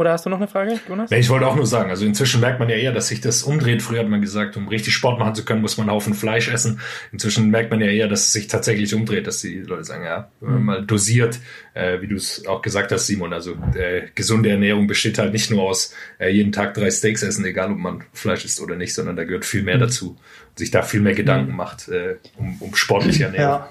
oder hast du noch eine Frage, Jonas? Ich wollte auch nur sagen, also inzwischen merkt man ja eher, dass sich das umdreht. Früher hat man gesagt, um richtig Sport machen zu können, muss man einen Haufen Fleisch essen. Inzwischen merkt man ja eher, dass es sich tatsächlich umdreht, dass die Leute sagen, ja, mhm. mal dosiert, äh, wie du es auch gesagt hast, Simon. Also äh, gesunde Ernährung besteht halt nicht nur aus äh, jeden Tag drei Steaks essen, egal ob man Fleisch isst oder nicht, sondern da gehört viel mehr mhm. dazu. Und sich da viel mehr Gedanken mhm. macht äh, um, um sportliche Ernährung. Ja.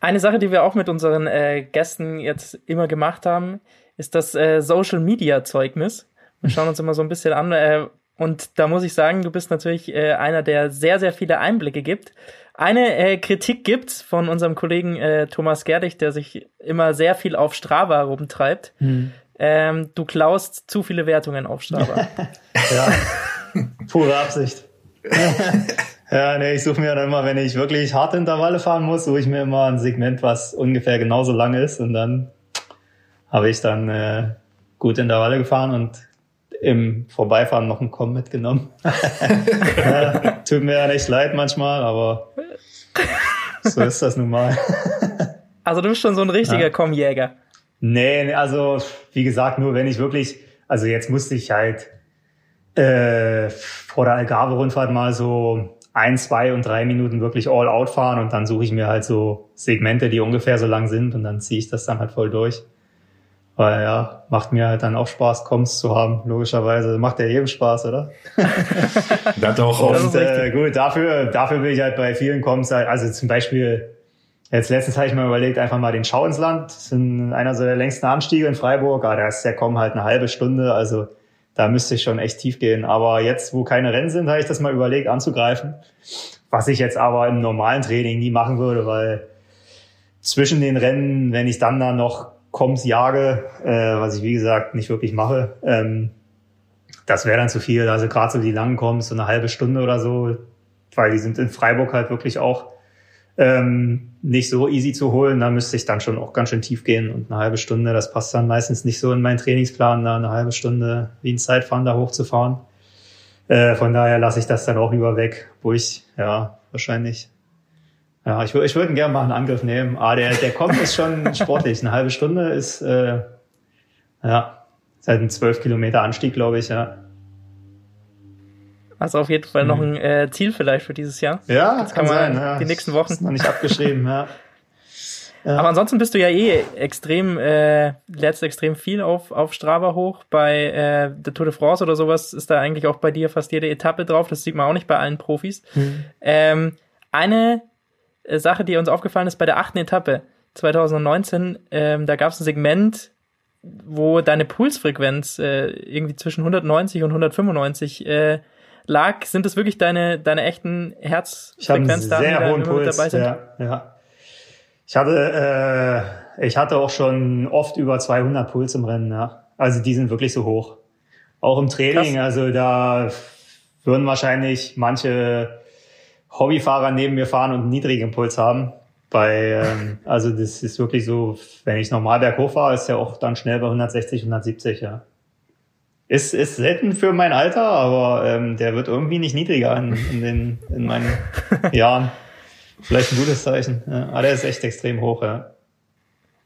Eine Sache, die wir auch mit unseren äh, Gästen jetzt immer gemacht haben, ist das äh, Social Media Zeugnis. Wir schauen uns immer so ein bisschen an. Äh, und da muss ich sagen, du bist natürlich äh, einer, der sehr, sehr viele Einblicke gibt. Eine äh, Kritik gibt's von unserem Kollegen äh, Thomas Gerdig, der sich immer sehr viel auf Strava rumtreibt. Hm. Ähm, du klaust zu viele Wertungen auf Strava. ja, pure Absicht. ja, nee, ich suche mir dann immer, wenn ich wirklich harte Intervalle fahren muss, suche ich mir immer ein Segment, was ungefähr genauso lang ist und dann habe ich dann äh, gut in der Walle gefahren und im Vorbeifahren noch einen Komm mitgenommen. ja, tut mir ja nicht leid manchmal, aber so ist das nun mal. also du bist schon so ein richtiger ja. Kommjäger. Nee, also wie gesagt, nur wenn ich wirklich, also jetzt musste ich halt äh, vor der Algarve-Rundfahrt mal so ein, zwei und drei Minuten wirklich all out fahren und dann suche ich mir halt so Segmente, die ungefähr so lang sind und dann ziehe ich das dann halt voll durch. Weil ja, macht mir halt dann auch Spaß, Koms zu haben, logischerweise. Macht ja jedem Spaß, oder? das auch Und äh, gut, dafür, dafür bin ich halt bei vielen Koms halt, also zum Beispiel, jetzt letztens habe ich mir überlegt, einfach mal den Schau ins Land. Das ist einer so der längsten Anstiege in Freiburg, aber da ist der Komm halt eine halbe Stunde, also da müsste ich schon echt tief gehen. Aber jetzt, wo keine Rennen sind, habe ich das mal überlegt anzugreifen. Was ich jetzt aber im normalen Training nie machen würde, weil zwischen den Rennen, wenn ich dann da noch Koms jage, äh, was ich wie gesagt nicht wirklich mache, ähm, das wäre dann zu viel. Also gerade so die langen Koms, so eine halbe Stunde oder so, weil die sind in Freiburg halt wirklich auch ähm, nicht so easy zu holen. Da müsste ich dann schon auch ganz schön tief gehen und eine halbe Stunde, das passt dann meistens nicht so in meinen Trainingsplan, da eine halbe Stunde wie ein Zeitfahren da hochzufahren. Äh, von daher lasse ich das dann auch lieber weg, wo ich ja wahrscheinlich ja, ich, ich würde gerne mal einen Angriff nehmen. Ah, der, der kommt ist schon sportlich. Eine halbe Stunde ist, äh, ja, ist halt ein zwölf Kilometer Anstieg, glaube ich, ja. Also auf jeden Fall noch mhm. ein äh, Ziel vielleicht für dieses Jahr. Ja, das kann, kann man sein, ja. die nächsten Wochen. Ist noch nicht abgeschrieben, ja. ja. Aber ansonsten bist du ja eh extrem, äh, lädst extrem viel auf, auf Strava hoch. Bei äh, der Tour de France oder sowas ist da eigentlich auch bei dir fast jede Etappe drauf. Das sieht man auch nicht bei allen Profis. Mhm. Ähm, eine Sache, die uns aufgefallen ist bei der achten Etappe 2019. Ähm, da gab es ein Segment, wo deine Pulsfrequenz äh, irgendwie zwischen 190 und 195 äh, lag. Sind das wirklich deine, deine echten Herzfrequenzdaten, die da hohen mit dabei sind? Ja, ja. Ich hatte, äh, ich hatte auch schon oft über 200 Puls im Rennen, ja. Also die sind wirklich so hoch. Auch im Training, Krass. also da würden wahrscheinlich manche Hobbyfahrer neben mir fahren und einen niedrigen Puls haben. Bei, ähm, also das ist wirklich so, wenn ich normal berghoch fahre, ist ja auch dann schnell bei 160, 170, ja. Ist, ist selten für mein Alter, aber ähm, der wird irgendwie nicht niedriger in, in, den, in meinen Jahren. Vielleicht ein gutes Zeichen. Ja. Aber der ist echt extrem hoch, ja.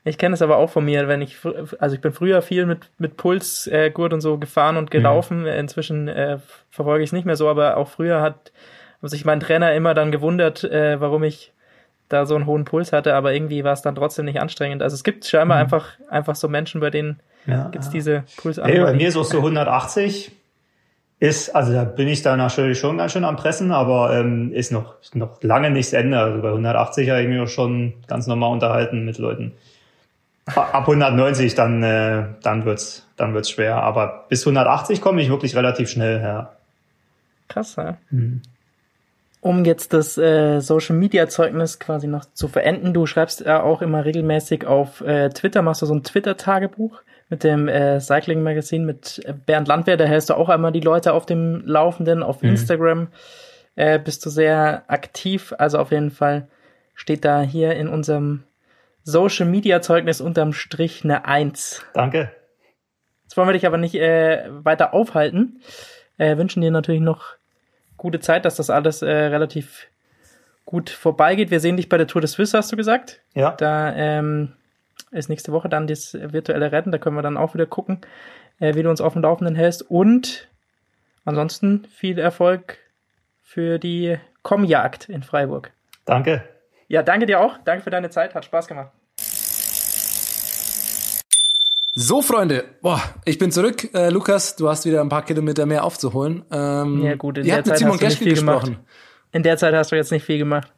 Ich kenne es aber auch von mir, wenn ich, also ich bin früher viel mit, mit Pulsgurt äh, und so gefahren und gelaufen. Mhm. Inzwischen äh, verfolge ich es nicht mehr so, aber auch früher hat haben sich mein Trainer immer dann gewundert, äh, warum ich da so einen hohen Puls hatte, aber irgendwie war es dann trotzdem nicht anstrengend. Also es gibt scheinbar mhm. einfach, einfach so Menschen, bei denen ja, gibt es diese Pulsanomalie. Hey, bei mir ist auch so 180. ist, also da bin ich da natürlich schon ganz schön am Pressen, aber ähm, ist noch, noch lange nicht das Ende. Also bei 180 habe ich mich auch schon ganz normal unterhalten mit Leuten. Ab 190 dann, äh, dann wird's, dann wird's schwer. Aber bis 180 komme ich wirklich relativ schnell her. Krass, ja. Mhm. Um jetzt das äh, Social Media Zeugnis quasi noch zu verenden, du schreibst ja auch immer regelmäßig auf äh, Twitter, machst du so ein Twitter-Tagebuch mit dem äh, Cycling Magazin mit Bernd Landwehr, da hältst du auch einmal die Leute auf dem Laufenden, auf mhm. Instagram äh, bist du sehr aktiv, also auf jeden Fall steht da hier in unserem Social Media Zeugnis unterm Strich eine Eins. Danke. Jetzt wollen wir dich aber nicht äh, weiter aufhalten. Äh, wünschen dir natürlich noch gute Zeit, dass das alles äh, relativ gut vorbeigeht. Wir sehen dich bei der Tour des Swiss, hast du gesagt. Ja. Da ähm, ist nächste Woche dann das virtuelle Rennen. Da können wir dann auch wieder gucken, äh, wie du uns auf dem Laufenden hältst. Und ansonsten viel Erfolg für die Kommjagd in Freiburg. Danke. Ja, danke dir auch. Danke für deine Zeit. Hat Spaß gemacht. So, Freunde, boah, ich bin zurück. Äh, Lukas, du hast wieder ein paar Kilometer mehr aufzuholen. Ähm, ja, gut, in ihr der habt mit Simon hast du nicht Geschke viel gesprochen. gemacht. In der Zeit hast du jetzt nicht viel gemacht.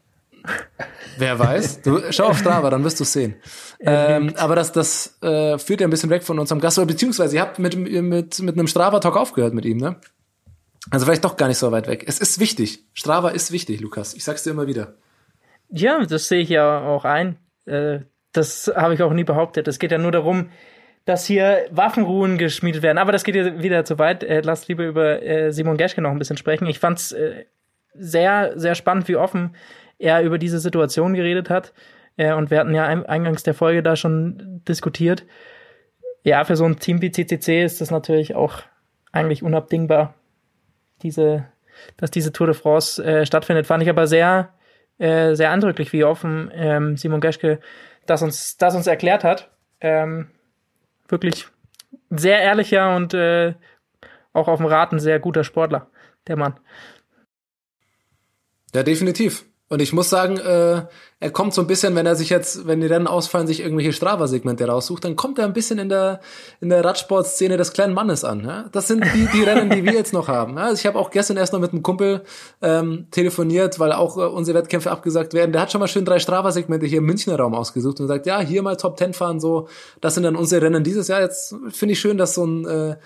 Wer weiß? Du, schau auf Strava, dann wirst du sehen. Ähm, aber das, das äh, führt ja ein bisschen weg von unserem Gast, oder beziehungsweise ihr habt mit, mit, mit einem Strava-Talk aufgehört mit ihm, ne? Also vielleicht doch gar nicht so weit weg. Es ist wichtig. Strava ist wichtig, Lukas. Ich sag's dir immer wieder. Ja, das sehe ich ja auch ein. Äh, das habe ich auch nie behauptet. Es geht ja nur darum, dass hier Waffenruhen geschmiedet werden. Aber das geht ja wieder zu weit. Äh, lasst lieber über äh, Simon Geschke noch ein bisschen sprechen. Ich fand's äh, sehr, sehr spannend, wie offen er über diese Situation geredet hat. Äh, und wir hatten ja eingangs der Folge da schon diskutiert. Ja, für so ein Team wie CCC ist das natürlich auch eigentlich unabdingbar, diese, dass diese Tour de France äh, stattfindet. Fand ich aber sehr, äh, sehr eindrücklich, wie offen ähm, Simon Geschke das uns, das uns erklärt hat. Ähm, wirklich sehr ehrlicher und äh, auch auf dem Rad ein sehr guter Sportler, der Mann. Ja, definitiv. Und ich muss sagen, äh, er kommt so ein bisschen, wenn er sich jetzt, wenn die Rennen ausfallen, sich irgendwelche Strava-Segmente raussucht, dann kommt er ein bisschen in der in der Radsportszene des kleinen Mannes an. Ja? Das sind die, die Rennen, die wir jetzt noch haben. Ja? Also ich habe auch gestern erst noch mit einem Kumpel ähm, telefoniert, weil auch äh, unsere Wettkämpfe abgesagt werden. Der hat schon mal schön drei Strava-Segmente hier im Münchner Raum ausgesucht und sagt, ja, hier mal Top Ten fahren, so. Das sind dann unsere Rennen dieses Jahr. Jetzt finde ich schön, dass so ein äh,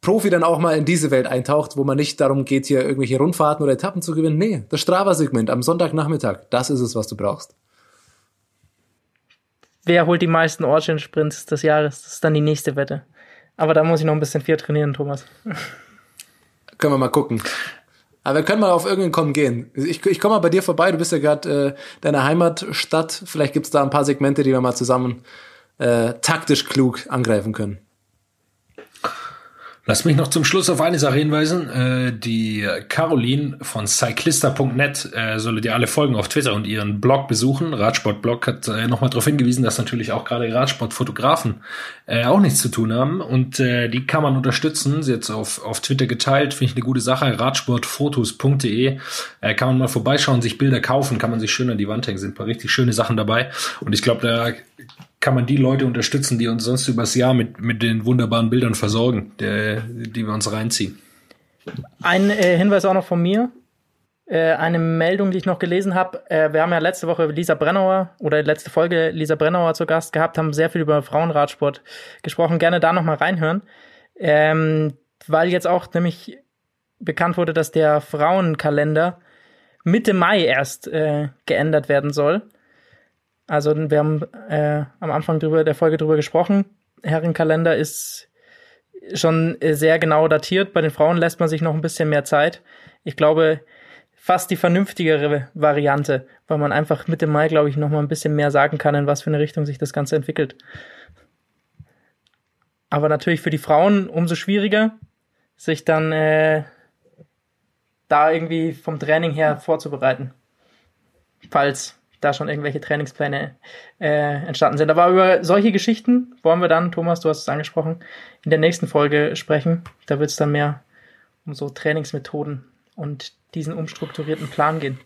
Profi dann auch mal in diese Welt eintaucht, wo man nicht darum geht, hier irgendwelche Rundfahrten oder Etappen zu gewinnen. Nee, das Strava-Segment am Sonntagnachmittag, das ist es, was du brauchst. Wer holt die meisten Origin-Sprints des Jahres? Das ist dann die nächste Wette. Aber da muss ich noch ein bisschen viel trainieren, Thomas. Können wir mal gucken. Aber wir können mal auf irgendeinen kommen gehen. Ich, ich komme mal bei dir vorbei, du bist ja gerade äh, deine Heimatstadt. Vielleicht gibt's da ein paar Segmente, die wir mal zusammen äh, taktisch klug angreifen können. Lass mich noch zum Schluss auf eine Sache hinweisen. Äh, die Caroline von cyclista.net äh, solle dir alle folgen auf Twitter und ihren Blog besuchen. Radsportblog hat äh, nochmal darauf hingewiesen, dass natürlich auch gerade Radsportfotografen äh, auch nichts zu tun haben. Und äh, die kann man unterstützen. Sie hat auf, auf Twitter geteilt, finde ich eine gute Sache. Radsportfotos.de äh, kann man mal vorbeischauen, sich Bilder kaufen, kann man sich schön an die Wand hängen. Sind ein paar richtig schöne Sachen dabei. Und ich glaube, da kann man die Leute unterstützen, die uns sonst übers Jahr mit, mit den wunderbaren Bildern versorgen, der, die wir uns reinziehen. Ein äh, Hinweis auch noch von mir. Äh, eine Meldung, die ich noch gelesen habe. Äh, wir haben ja letzte Woche Lisa Brennauer oder letzte Folge Lisa Brennauer zu Gast gehabt, haben sehr viel über Frauenradsport gesprochen. Gerne da nochmal reinhören. Ähm, weil jetzt auch nämlich bekannt wurde, dass der Frauenkalender Mitte Mai erst äh, geändert werden soll. Also wir haben äh, am Anfang drüber, der Folge drüber gesprochen. Herrenkalender ist schon sehr genau datiert. Bei den Frauen lässt man sich noch ein bisschen mehr Zeit. Ich glaube, fast die vernünftigere Variante, weil man einfach Mitte Mai, glaube ich, noch mal ein bisschen mehr sagen kann, in was für eine Richtung sich das Ganze entwickelt. Aber natürlich für die Frauen umso schwieriger, sich dann äh, da irgendwie vom Training her vorzubereiten. Falls da schon irgendwelche Trainingspläne äh, entstanden sind. Aber über solche Geschichten wollen wir dann, Thomas, du hast es angesprochen, in der nächsten Folge sprechen. Da wird es dann mehr um so Trainingsmethoden und diesen umstrukturierten Plan gehen.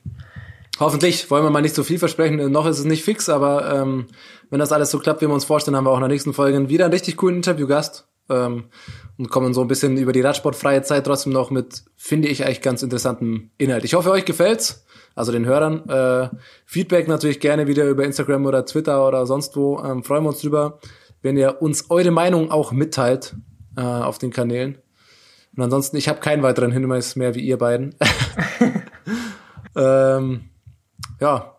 Hoffentlich wollen wir mal nicht so viel versprechen. Noch ist es nicht fix, aber ähm, wenn das alles so klappt, wie wir uns vorstellen, haben wir auch in der nächsten Folge wieder einen richtig coolen Interviewgast. ähm, und kommen so ein bisschen über die radsportfreie Zeit trotzdem noch mit, finde ich, eigentlich ganz interessanten Inhalt. Ich hoffe, euch gefällt's, also den Hörern. Äh, Feedback natürlich gerne wieder über Instagram oder Twitter oder sonst wo. Ähm, freuen wir uns drüber, wenn ihr uns eure Meinung auch mitteilt äh, auf den Kanälen. Und ansonsten, ich habe keinen weiteren Hinweis mehr wie ihr beiden. ähm, ja,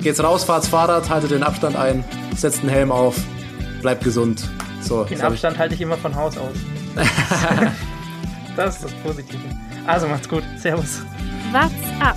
geht's raus, fahrt's Fahrrad, haltet den Abstand ein, setzt den Helm auf, bleibt gesund. So, Den hab ich- Abstand halte ich immer von Haus aus. das ist das Positive. Also macht's gut. Servus. What's up?